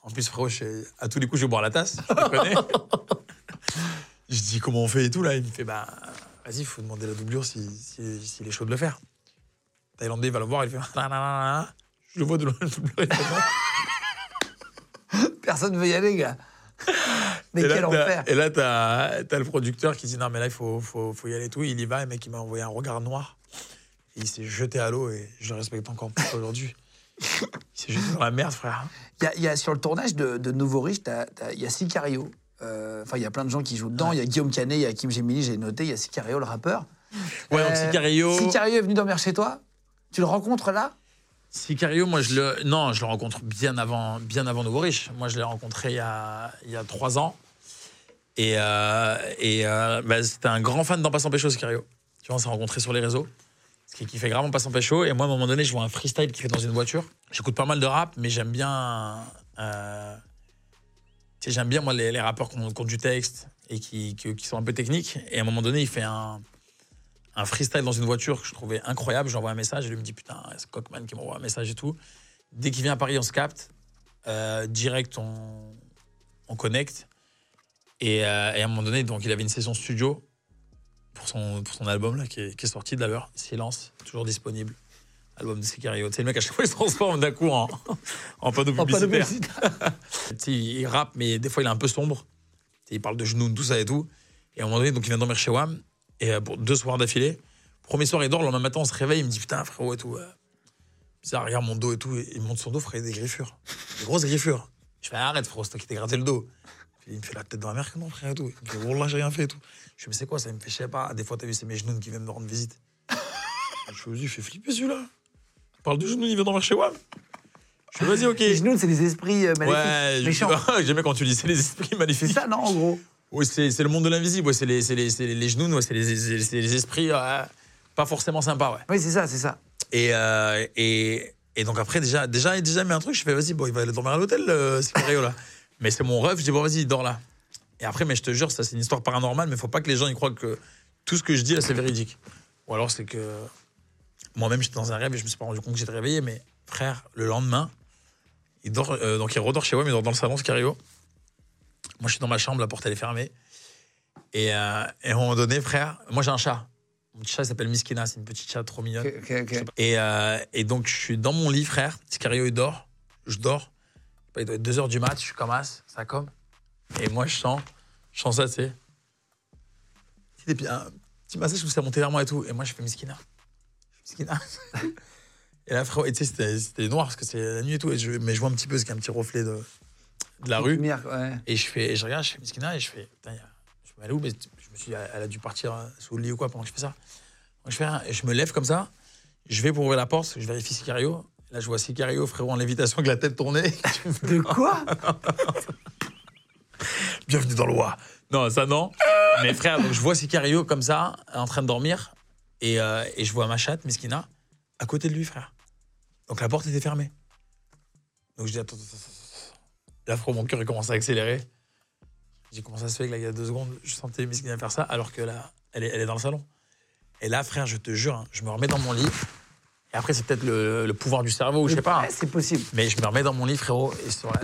En plus, frérot, je- à tous les coups, je vais boire la tasse. Je je dis, comment on fait et tout, là Il me fait, bah, vas-y, il faut demander la doublure s'il si, si, s'il est chaud de le faire. Thaïlandais, il va le voir, il fait, nanana. je le vois de loin, non. Personne veut y aller, gars. Mais et là, quel enfer. Et là, t'as as le producteur qui dit non, mais là, il faut, faut, faut y aller et tout. Il y va, et le mec, il m'a envoyé un regard noir. Et il s'est jeté à l'eau et je le respecte encore plus aujourd'hui. Il s'est jeté dans la merde, frère. Il y a, il y a- sur le tournage de, de Nouveau Riche, il y a Sicario. Euh, Enfin, il y a plein de gens qui jouent dedans. Il y a Guillaume Canet, il y a Kim Gemini, j'ai noté. Il y a Sicario, le rappeur. Ouais, donc Euh, Sicario. Sicario est venu dormir chez toi? Tu le rencontres là? Sicario, moi, je le. Non, je le rencontre bien avant, bien avant Nouveau. Moi, je l'ai rencontré il y a, trois ans. Et, euh, euh, bah, c'était un grand fan d'En Passant Pécho, Sicario. Tu vois, on s'est rencontrés sur les réseaux. Ce qui, fait grave En Passant Pécho. Et moi, à un moment donné, je vois un freestyle qui fait dans une voiture. J'écoute pas mal de rap, mais j'aime bien. euh, j'aime bien, moi, les, les rappeurs qui ont, du texte et qui sont un peu techniques. Et à un moment donné, il fait un, un freestyle dans une voiture que je trouvais incroyable. Je lui envoie un message et lui me dit Putain, c'est Cockman qui m'envoie un message et tout. Dès qu'il vient à Paris, on se capte. Euh, direct, on, on connecte. Et, euh, et à un moment donné, donc, il avait une session studio pour son, pour son album là, qui, est, qui est sorti d'ailleurs. Silence, toujours disponible. Album de Sicario. Tu sais, le mec, à chaque fois, il se transforme d'un coup en, en panneau En panneau publicitaire. Sais, il rappe, mais des fois, il est un peu sombre. Il parle de genoux, tout ça et tout. Et à un moment donné, donc, il vient dormir chez WAM. Et euh, pour deux soirs d'affilée. Premier soir, il dort. Le lendemain matin, on se réveille. Il me dit Putain, frérot, et tout. euh, bizarre, regarde mon dos et tout. Et il me montre son dos, frère, il y a des griffures. Des grosses griffures. Je fais Arrête, frérot, c'est toi qui t'es gratté le dos. Puis il me fait la tête dans la mer que non, frère, et tout. Il me fait Wallah, j'ai rien fait et tout. Je fais Mais c'est quoi ça me fait Je sais pas. Des fois, t'as vu, c'est mes genoux qui viennent me rendre visite. je fais Vas-y, il fait flipper celui-là. Il parle de genoux, il vient dormir chez WAM. Je fais Vas-y, ok. Les genoux, c'est les esprits euh, maléfiques. Ouais, méchants. bien quand tu dis c'est les esprits C'est magnifiques. ça, non, en gros C'est le monde de l'invisible, ouais, c'est les, c'est les, c'est les, les genoux, ouais, c'est les, esprits euh, pas forcément sympas. Ouais. Oui, c'est ça, c'est ça. Et, euh, et, et donc après, déjà, déjà, déjà mis un truc, je fais vas-y, bon, il va aller dormir à l'hôtel, euh, Sicario, là. mais c'est mon rêve, je dis bon, vas-y, dors là. Et après, mais je te jure, ça c'est une histoire paranormale, mais faut pas que les gens y croient que tout ce que je dis là, c'est véridique. Ou alors c'est que moi-même, j'étais dans un rêve et je me suis pas rendu compte que j'étais réveillé, mais frère, le lendemain, il dort, euh, donc il redort chez moi, mais il dort dans le salon, Sicario. Moi, je suis dans ma chambre, la porte elle est fermée. Et, euh, et à un moment donné, frère, moi j'ai un chat. Mon petit chat il s'appelle Miskina, c'est une petite chat trop mignonne. Et, euh, et donc, je suis dans mon lit, frère. Sicario, il dort. Je dors. Il doit être 2h du mat, je suis comme as, ça comme. Et moi, je sens, je sens ça, tu sais. Un petit massage où ça montait vers moi et tout. Et moi, je fais Miskina. Miskina. et là, frère, tu sais, c'était- noir parce que c'est la nuit et tout. Et je, mais je vois un petit peu, c'est qu'il y a un petit reflet de, de la rue. Lumière, ouais. Et je fais, et je regarde, je fais Miskina et je fais, putain, je me où Mais je me suis dit, elle a dû partir euh, sous le lit ou quoi pendant que je fais ça. Donc je fais et je me lève comme ça, je vais pour ouvrir la porte, je vérifie Sicario. Là, je vois Sicario, frérot, en lévitation avec la tête tournée. De quoi? Bienvenue dans le roi. Non, ça non. Mais frère, donc je vois Sicario comme ça, en train de dormir, et, euh, et je vois ma chatte, Miskina, à côté de lui, frère. Donc la porte était fermée. Donc je dis, attends, attends, attends, attends. Là, frérot, mon cœur, il commence à accélérer. Je dis comment ça se fait que là, il y a deux secondes, je sentais Miss Guinea faire ça, alors que là, elle est, elle est dans le salon. Et là, frère, je te jure, hein, je me remets dans mon lit. Et après, c'est peut-être le, le pouvoir du cerveau, ou je sais pas. hein. C'est possible. Mais je me remets dans mon lit, frérot, et sur la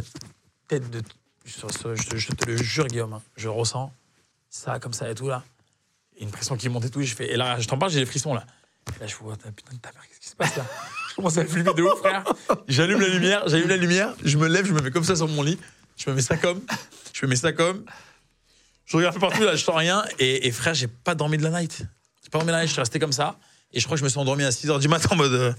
tête de. sur- je, te- je te le jure, Guillaume, hein, je ressens ça comme ça et tout, là. Une pression qui monte et tout. Et, je fais, et là, je t'en parle, j'ai des frissons, là. Là, je vois, putain de ta mère, qu'est-ce qui se passe, là Je commence à flipper de ouf, frère. J'allume la lumière, j'allume la lumière, je me lève, je me mets comme ça sur mon lit. Je me mets ça comme. Je me mets ça comme. Je regarde partout, là, je sens rien. Et, et frère, j'ai pas dormi de la night. J'ai pas dormi de la night, je suis resté comme ça. Et je crois que je me suis endormi à 6h du matin en mode euh,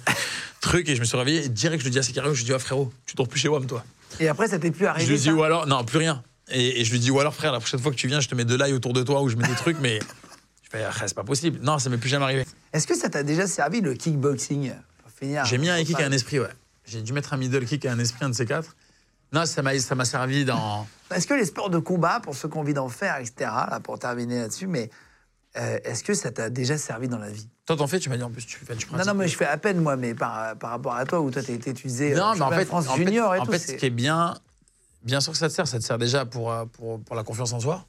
truc. Et je me suis réveillé. Et direct, je lui dis à Sicario, je lui dis, ah frérot, tu dors plus chez WAM, toi. Et après, ça t'est plus Je arrivé. lui dis, ou alors, non, plus rien. Et, et je lui dis, ou alors, frère, la prochaine fois que tu viens, je te mets de l'ail autour de toi ou je mets des trucs, mais. C'est pas possible. Non, ça m'est plus jamais arrivé. Est-ce que ça t'a déjà servi le kickboxing? J'ai mis un kick et un esprit, ouais. J'ai dû mettre un middle kick et un esprit, un de ces quatre. Non, ça m'a servi dans. Est-ce que les sports de combat, pour ceux qui ont envie d'en faire, etc., là, pour terminer là-dessus, mais euh, est-ce que ça t'a déjà servi dans la vie? Toi, t'en fais, tu m'as dit en plus, tu fais tu Non, non, mais je fais à peine, moi, mais par, par rapport à toi, où toi, t'as été utilisé Non, euh, mais en fait, France en fait- junior et en tout. fait, c'est- ce qui est bien, bien sûr que ça te sert, ça te sert déjà pour, euh, pour, pour la confiance en soi.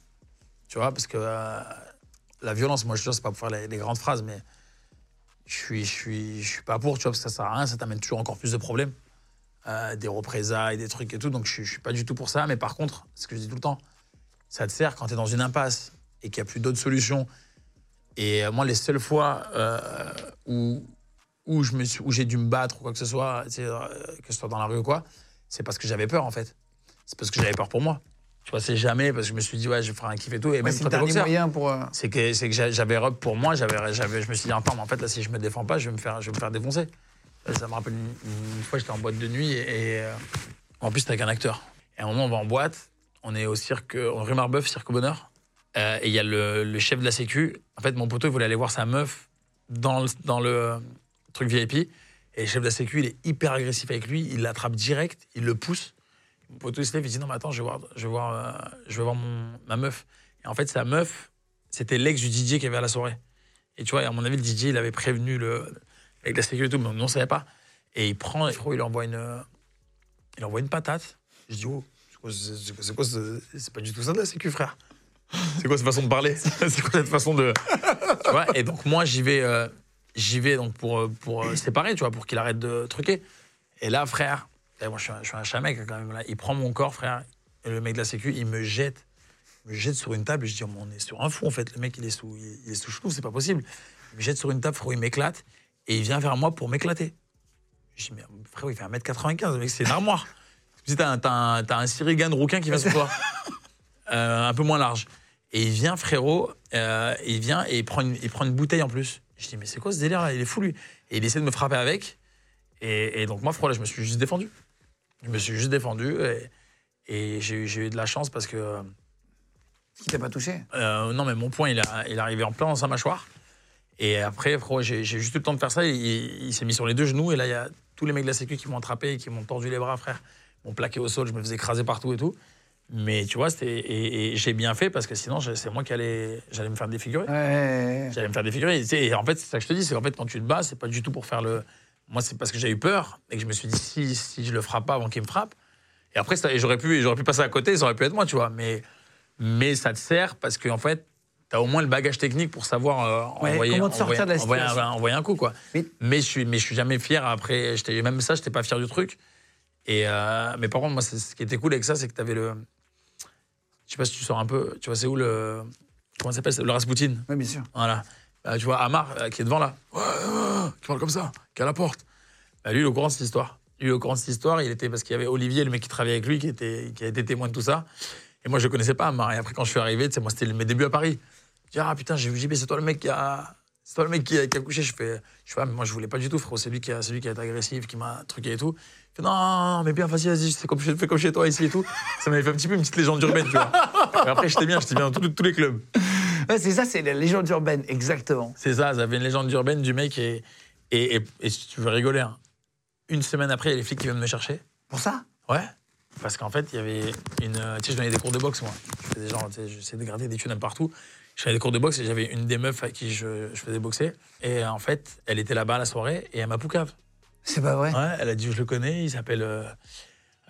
Tu vois, parce que euh, la violence, moi je jure, c'est pas pour faire les, grandes phrases, mais je suis, je suis, je suis pas pour, tu vois, parce que ça sert à rien, ça t'amène toujours encore plus de problèmes, Euh, des représailles, des trucs et tout, donc je, suis- je suis pas du tout pour ça. Mais par contre, ce que je dis tout le temps, ça te sert quand tu es dans une impasse et qu'il n'y a plus d'autres solutions. Et euh, moi, les seules fois euh, où, où suis- où j'ai dû me battre ou quoi que ce soit, que ce soit dans la rue ou quoi, c'est parce que j'avais peur en fait. C'est parce que j'avais peur pour moi. Tu vois, c'est jamais parce que je me suis dit, ouais, je vais faire un kiff et tout. Et Ouais, même c'est le t'es moyen pour. euh, C'est que, c'est que j'a- j'avais robe pour moi, j'avais, j'avais, je me suis dit, attends, mais en fait, là, si je me défends pas, je vais me faire, je vais me faire défoncer. Euh, Ça me rappelle une, une fois, j'étais en boîte de nuit et, et, euh, en plus, c'était avec un acteur. Et à un moment, on va en boîte, on est au cirque, on rue Marbeuf, Cirque Bonheur. Euh, et il y a le, le chef de la Sécu. En fait, mon poteau, il voulait aller voir sa meuf dans le, dans le truc VIP. Et le chef de la Sécu, il est hyper agressif avec lui, il l'attrape direct, il le pousse. Poteau, il se dit non, mais attends, je vais voir, je vais voir, euh, je vais voir mon, ma meuf. Et en fait, sa meuf, c'était l'ex du DJ qui avait à la soirée. Et tu vois, à mon avis, le DJ, il avait prévenu le, avec la sécurité mais on ne savait pas. Et il prend, il envoie une, euh, il envoie une patate. Je dis, oh, c'est quoi, c'est- pas du tout ça de la sécu, frère. C'est quoi cette façon de parler? C'est quoi cette façon de. Tu vois, et donc, moi, j'y vais, euh, j'y vais donc pour, pour séparer, tu vois, pour qu'il arrête de truquer. Et là, frère, et moi, je suis un, je suis un chat mec quand même. Là. Il prend mon corps, frère, et le mec de la sécu, il me jette il me jette sur une table. Je dis, on est sur un fou, en fait. Le mec, il est sous, il, est sous chenoux, c'est pas possible. Il me jette sur une table, frérot, il m'éclate. Et il vient vers moi pour m'éclater. Je dis, mais frérot, il fait 1m95, le mec, c'est une armoire. Si t'as un, t'as un, un sirigane rouquin qui vient sur toi. Euh, un peu moins large. Et il vient, frérot, euh, il vient et il prend, une, il prend une bouteille en plus. Je dis, mais c'est quoi ce délire là Il est fou, lui. Et il essaie de me frapper avec. Et, et donc, moi, frérot, là, je me suis juste défendu. Je me suis juste défendu. Et, et j'ai eu- de la chance parce que. Qui t'a pas touché? Euh, non, mais mon poing, il, a, il est arrivé en plein dans sa mâchoire. Et après, j'ai juste eu le temps de faire ça. Il, il s'est mis sur les deux genoux. Et là, il y a tous les mecs de la Sécu qui m'ont attrapé et qui m'ont tordu les bras, frère. Ils m'ont plaqué au sol. Je me faisais écraser partout et tout. Mais tu vois, c'était. Et, et j'ai bien fait parce que sinon, c'est moi qui allais. J'allais me faire défigurer. Ouais. J'allais me faire défigurer. Et en fait, c'est ça que je te dis. C'est qu'en fait, quand tu te bats, c'est pas du tout pour faire le. Moi, c'est parce que j'ai eu peur et que je me suis dit, si, si je le frappe pas avant qu'il me frappe. Et après, j'aurais pu, j'aurais pu passer à côté, ça aurait pu être moi, tu vois. Mais, mais ça te sert parce qu'en fait, tu as au moins le bagage technique pour savoir euh, Ouais, envoyer, comment te sortir envoyer- de la envoyer un- situation. envoyer un coup, quoi. Mais- Mais je suis, mais je suis jamais fier. Après, même ça, j'étais pas fier du truc. Et euh, mais par contre, moi, ce qui était cool avec ça, c'est que tu avais le. Je sais pas si tu sors un peu. Tu vois, c'est où le. Comment ça s'appelle Le Rasputin. Oui, bien sûr. Voilà. Tu vois, Amar, euh, qui est devant là, qui parle comme ça, qui est à la porte. Bah, lui, il est au courant de cette histoire. Lui, il est au courant de cette histoire. Il était parce qu'il y avait Olivier, le mec qui travaillait avec lui, qui, était, qui a été témoin de tout ça. Et moi, je ne connaissais pas Amar. Et après, quand je suis arrivé, moi, c'était mes débuts à Paris. Je dis, ah putain, JB, c'est toi le mec qui a. C'est toi le mec qui a, couché. Je fais, je fais, ah, mais moi, je voulais pas du tout, frérot. C'est lui qui a, c'est lui qui a été agressif, qui m'a truqué et tout. Il fait, non, mais bien, vas-y, vas-y, c'est comme, fais comme chez toi ici et tout. Ça m'avait fait un petit peu une petite légende urbaine, tu vois. Et après, j'étais bien, j'étais bien dans tous les clubs. Ouais, c'est ça, c'est la légende urbaine, exactement. C'est ça, ça avait une légende urbaine du mec et, et, et, et si tu veux rigoler, hein, une semaine après, il y a les flics qui viennent me chercher. Pour ça? Ouais. Parce qu'en fait, il y avait une. euh, Tu sais, je donnais des cours de boxe, moi. Je faisais genre, tu sais, j'essayais de gratter des thunes partout. Je faisais des cours de boxe et j'avais une des meufs à qui je, je faisais boxer. Et en fait, elle était là-bas à la soirée et elle m'a poucave. C'est pas vrai Ouais, elle a dit, je le connais, il s'appelle. euh,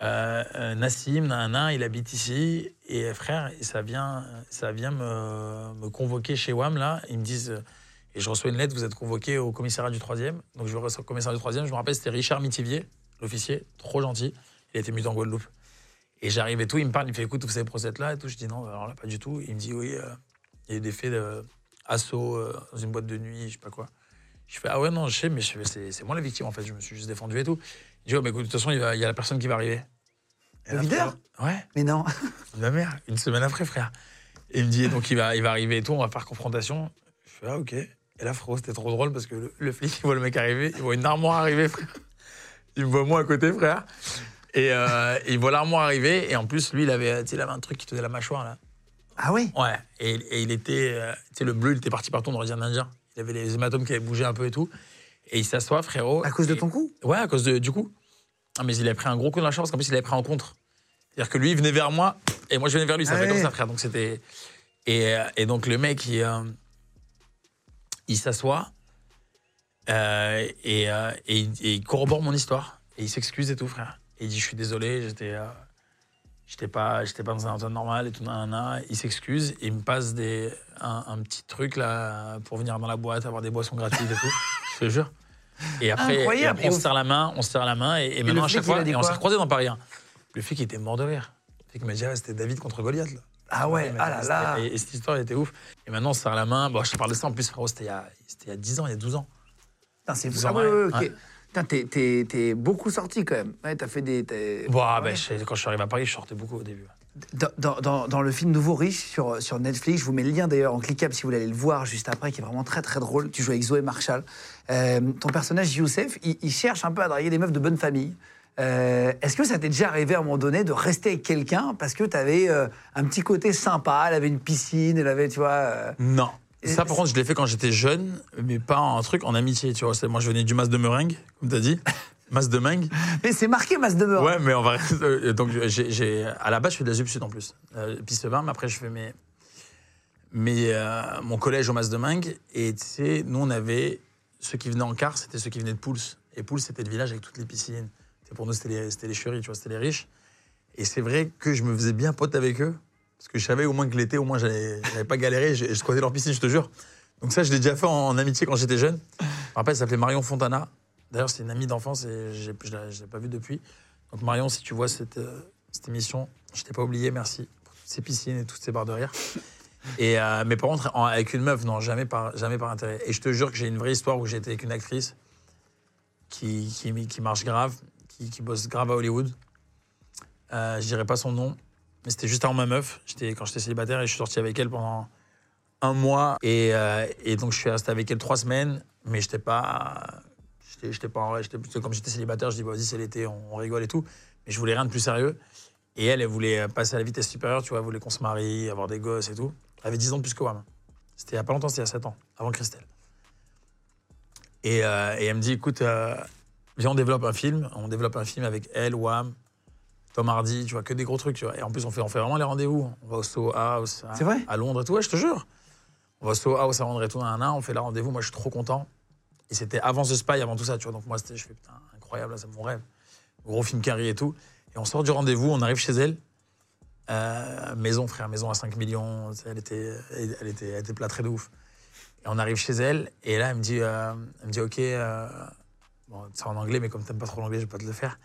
euh, euh, Nassim, nanana, il habite ici. Et frère, ça vient, ça vient me, convoquer chez WAM, là. Ils me disent, euh, et je reçois une lettre, vous êtes convoqué au commissariat du 3e. Donc je reçois au commissariat du 3e. Je me rappelle, c'était Richard Mitivier, l'officier, trop gentil. Il était muté en Guadeloupe. Et j'arrive et tout, il me parle, il me fait écoute, vous savez procès là et tout. Je dis non, alors là, pas du tout. Il me dit oui, euh, il y a eu des faits d'assaut dans une boîte de nuit, je sais pas quoi. Je fais ah ouais, non, je sais, mais c'est, moi la victime en fait, je me suis juste défendu et tout. Il dit oh, mais écoute, de toute façon, il y a la personne qui va arriver. Le videur Ouais, Mais non. ma mère, une semaine après, frère. Et il me dit donc il va, il va arriver et tout, on va faire confrontation. Je fais ah ok. Et là, frérot, c'était trop drôle parce que le, le flic, il voit le mec arriver, il voit une armoire arriver, frère. Il me voit moi à côté, frère. Et euh, il voit l'armoire arriver. Et en plus, lui, il avait, il avait un truc qui tenait la mâchoire, là. Ah oui Ouais. Et, et il était, euh, tu sais, le bleu, il était parti partout, on aurait dit un indien. Il avait les hématomes qui avaient bougé un peu et tout. Et il s'assoit, frérot. À cause de ton coup Ouais, à cause de, du coup. Ah, mais il avait pris un gros coup dans la chambre parce qu'en plus, il avait pris en contre. C'est-à-dire que lui, il venait vers moi et moi, je venais vers lui. Ça Ah fait comme ça, frère. Donc, c'était. Et, euh, et donc, le mec, il, euh, il s'assoit euh, et, euh, et il- et il corrobore mon histoire. Et il s'excuse et tout, frère. Et il dit Je suis désolé, j'étais. J'étais pas, j'étais pas dans un temps normal et tout, nanana. Il s'excuse et il me passe des, un, un petit truc là pour venir dans la boîte, avoir des boissons gratuites et tout. Je te jure. Et après, Incroyable. et après, Et on se serre la main, on se serre la main et, et maintenant à chaque fois, et on s'est recroisés dans Paris. hein. Le flic il était mort de rire. Le flic m'a dit ah, c'était David contre Goliath là. Ah ouais, ah là là. Et, et cette histoire elle était ouf. Et maintenant on se serre la main. Bon, je te parle de ça en plus, frérot, c'était il, y a- c'était il y a 10 ans, il y a 12 ans. C'est Vous fou. Ah ouais, ouais, t'es- beaucoup sorti quand même. Ouais, t'as fait des. Bon, ah, Ouais. je- quand je suis arrivé à Paris, je sortais beaucoup au début. Dans, dans- dans- dans le film Nouveau Riche sur, sur Netflix, je vous mets le lien d'ailleurs en cliquable si vous voulez aller le voir juste après, qui est vraiment très très drôle. Tu joues avec Zoé Marshall. Euh, ton personnage Youssef, il, il cherche un peu à draguer des meufs de bonne famille. Euh, Est-ce que ça t'est déjà arrivé à un moment donné de rester avec quelqu'un parce que t'avais euh, un petit côté sympa, elle avait une piscine, elle avait, tu vois. Non. Ça, par contre, je l'ai fait quand j'étais jeune, mais pas en truc en amitié. Tu vois, moi, je venais du mas de meringue, comme t'as dit. Mas de meringue. Mais c'est marqué masse de beurre. Ouais, mais on va. euh, Donc, j'ai, à la base, je fais de la subsud en plus. Euh, piste 20, mais après, je fais mes. mes, euh, mon collège au mas de Mingue. Et tu sais, nous, on avait. Ceux qui venaient en car, c'était ceux qui venaient de Pouls. Et Pouls, c'était le village avec toutes les piscines. C'est pour nous, c'était les, les chéris, tu vois, c'était les riches. Et c'est vrai que je me faisais bien pote avec eux. Parce que je savais au moins que l'été, au moins, j'allais pas galérer. Je, je squattais leur piscine, je te jure. Donc, ça, je l'ai déjà fait en, en amitié quand j'étais jeune. Je me rappelle, elle s'appelait Marion Fontana. D'ailleurs, c'est une amie d'enfance et je ne l'ai pas vue depuis. Donc, Marion, si tu vois cette, euh, cette émission, je t'ai pas oublié, merci pour toutes ces piscines et toutes ces barres de rire. Et, euh, mais par contre, avec une meuf, non, jamais par, jamais par intérêt. Et je te jure que j'ai une vraie histoire où été avec une actrice qui, qui, marche grave, qui, bosse grave à Hollywood. Euh, je dirais pas son nom, mais c'était juste avant ma meuf. J'étais quand j'étais célibataire et je suis sorti avec elle pendant un mois. Et, euh, donc je suis resté avec elle trois semaines, mais j'étais pas. J'étais, pas comme j'étais célibataire, je dis vas-y c'est l'été, on, on rigole et tout. Mais je voulais rien de plus sérieux. Et elle, elle voulait passer à la vitesse supérieure, tu vois, elle voulait qu'on se marie, avoir des gosses et tout. Elle avait 10 ans de plus que moi. C'était il y a pas longtemps, c'était il y a 7 ans, avant Christelle. Et, euh, et elle me dit écoute, euh, viens on développe un film, on développe un film avec elle, Wham, Tom Hardy, tu vois, que des gros trucs, tu vois. Et en plus, on fait, on fait vraiment les rendez-vous. On va au Soho House à, à Londres et tout, ouais, je te jure. On va au Soho House à Londres et tout, un an, on fait le rendez-vous. Moi, je suis trop content. Et c'était avant The Spy, avant tout ça, tu vois. Donc, moi, je fais, putain, incroyable, c'est mon rêve. Gros film carré et tout. Et on sort du rendez-vous, on arrive chez elle. Euh, maison, frère, maison à 5 millions. Elle était, elle, était, elle était plâtrée de ouf. Et on arrive chez elle, et là, elle me dit, euh, elle me dit OK, euh, bon, c'est en anglais, mais comme t'aimes pas trop l'anglais, je vais pas te le faire.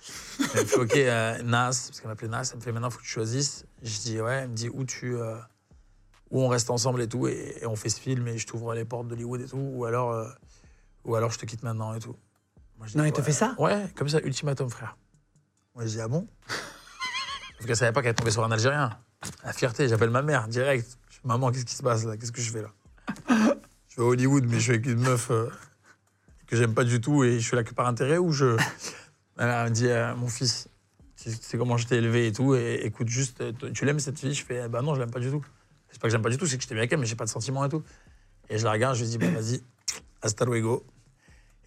Elle me fait OK, euh, Nas, parce qu'elle m'appelait Nas, elle me fait maintenant, faut que tu choisisses. Je dis ouais, elle me dit où tu. où on reste ensemble et tout, et, et on fait ce film, et je t'ouvre les portes d'Hollywood et tout, ou alors, ou alors je te quitte maintenant et tout. Moi, je dis, Non, il te ouais. fait ça Ouais, comme ça, ultimatum, frère. Moi, je dis, ah bon Parce qu'elle savait pas qu'elle tombait sur un Algérien. La fierté, j'appelle ma mère, direct. Je dis, maman, qu'est-ce qui se passe là? Qu'est-ce que je fais là? Je vais à Hollywood, mais je suis avec une meuf euh, que j'aime pas du tout, et je suis là que par intérêt, ou je. Elle me dit, euh, mon fils, sais comment je t'ai élevé et tout, et écoute, juste, euh, tu l'aimes cette fille? Je fais, bah non, je l'aime pas du tout. C'est pas que j'aime pas du tout, c'est que je t'aime avec elle, mais j'ai pas de sentiments et tout. Et je la regarde, je lui dis, bah vas-y, hasta luego.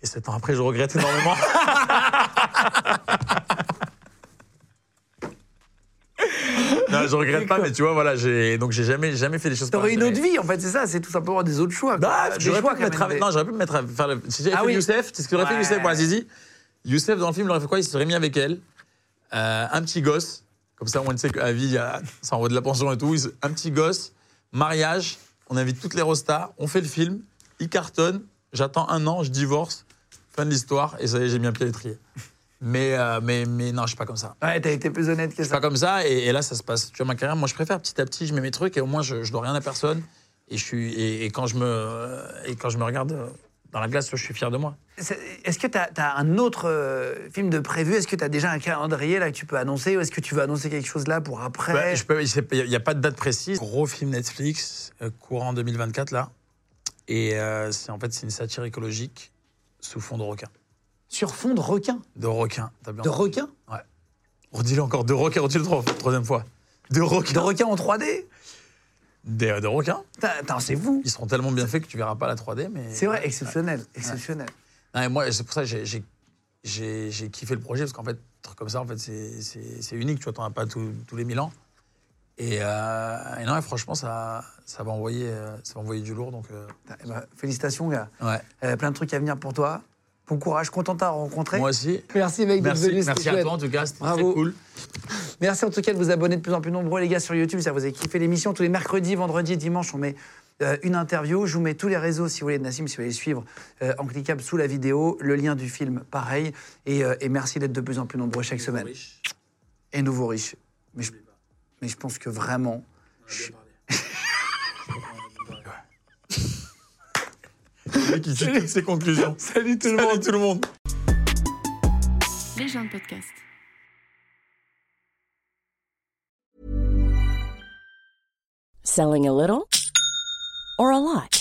Et sept ans après, je regrette énormément. non, je regrette pas, mais tu vois, voilà, j'ai donc j'ai jamais, jamais fait des choses. T'aurais une autre vie, en fait, c'est ça, c'est tout simplement des autres choix. Bah, j'aurais pu, me mettre à- non, j'aurais pu me mettre à faire le. Si j'avais Ah fait oui. Youssef, c'est ce que j'aurais fait. Youssef pour Azizi. Youssef, dans le film, il aurait fait quoi? Il se serait mis avec elle. Euh, un petit gosse, comme ça, on sait qu'à vie, ça envoie de la pension et tout. Un petit gosse, mariage, on invite toutes les rostas, on fait le film, il cartonne, j'attends un an, je divorce, fin de l'histoire, et ça y est, j'ai mis un pied à l'étrier. Mais, euh, mais, mais non, je suis pas comme ça. Ouais, t'as été plus honnête que Je suis ça. pas comme ça, et, et là, ça se passe. Tu vois, ma carrière, moi, je préfère petit à petit, je mets mes trucs, et au moins, je, je dois rien à personne. Et, je suis, et, et quand je me, et quand je me regarde dans la glace, je suis fier de moi. Est-ce que tu as, un autre euh, film de prévu? Est-ce que tu as déjà un calendrier là que tu peux annoncer Ou est-ce que tu veux annoncer quelque chose là pour après? Peux- Il n'y a, pas de date précise. Gros film Netflix, euh, courant 2024, là. Et euh, c'est en fait, c'est une satire écologique sous fond de requin. Sur fond de requin? De requin, t'as bien De entendu. requin? Ouais. Redis-le encore, de requin, redis-le trois- troisième fois. De requin. De requin en 3D Des, de requins. Putain, Attends, c'est vous Ils seront tellement bien faits que tu verras pas la 3D, mais. C'est vrai, exceptionnel, exceptionnel. Non, mais moi, c'est pour ça que j'ai- j'ai- j'ai j'ai kiffé le projet, parce qu'en fait, un truc comme ça, en fait, c'est- c'est c'est unique, tu vois, t'en as pas tous tous les mille ans. Et, euh, et non, et franchement, ça, ça, va envoyer, euh, ça va envoyer du lourd, donc... euh, eh ben, félicitations, gars. ouais. Euh, plein de trucs à venir pour toi. Bon courage, content de t'avoir rencontré. Moi aussi. Merci, mec, d'être Merci, venu, merci à toi, en tout cas, c'était très cool. Merci en tout cas de vous abonner de plus en plus nombreux, les gars, sur YouTube. Ça vous a kiffé l'émission. Tous les mercredis, vendredis, dimanches, on met euh, une interview. Je vous mets tous les réseaux, si vous voulez, de Nassim, si vous voulez les suivre, euh, en cliquable sous la vidéo. Le lien du film, pareil. Et, euh, et merci d'être de plus en plus nombreux chaque semaine. Et nouveau riche. Mais je, mais je pense que vraiment. Le mec, il tue toutes ses conclusions. Salut tout le Salut monde. tout le monde. Les gens de podcast. Selling a little or a lot?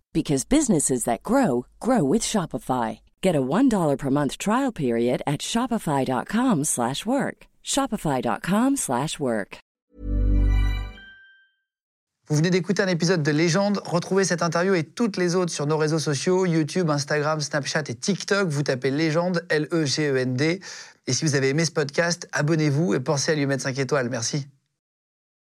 because businesses that grow grow with Shopify. Get a $1 per month trial period at shopify.com/work. slash work. shopify.com/work. slash work. Vous venez d'écouter un épisode de Légende. Retrouvez cette interview et toutes les autres sur nos réseaux sociaux YouTube, Instagram, Snapchat et TikTok. Vous tapez Légende, L-E-G-E-N-D. Et si vous avez aimé ce podcast, abonnez-vous et pensez à lui mettre 5 étoiles. Merci.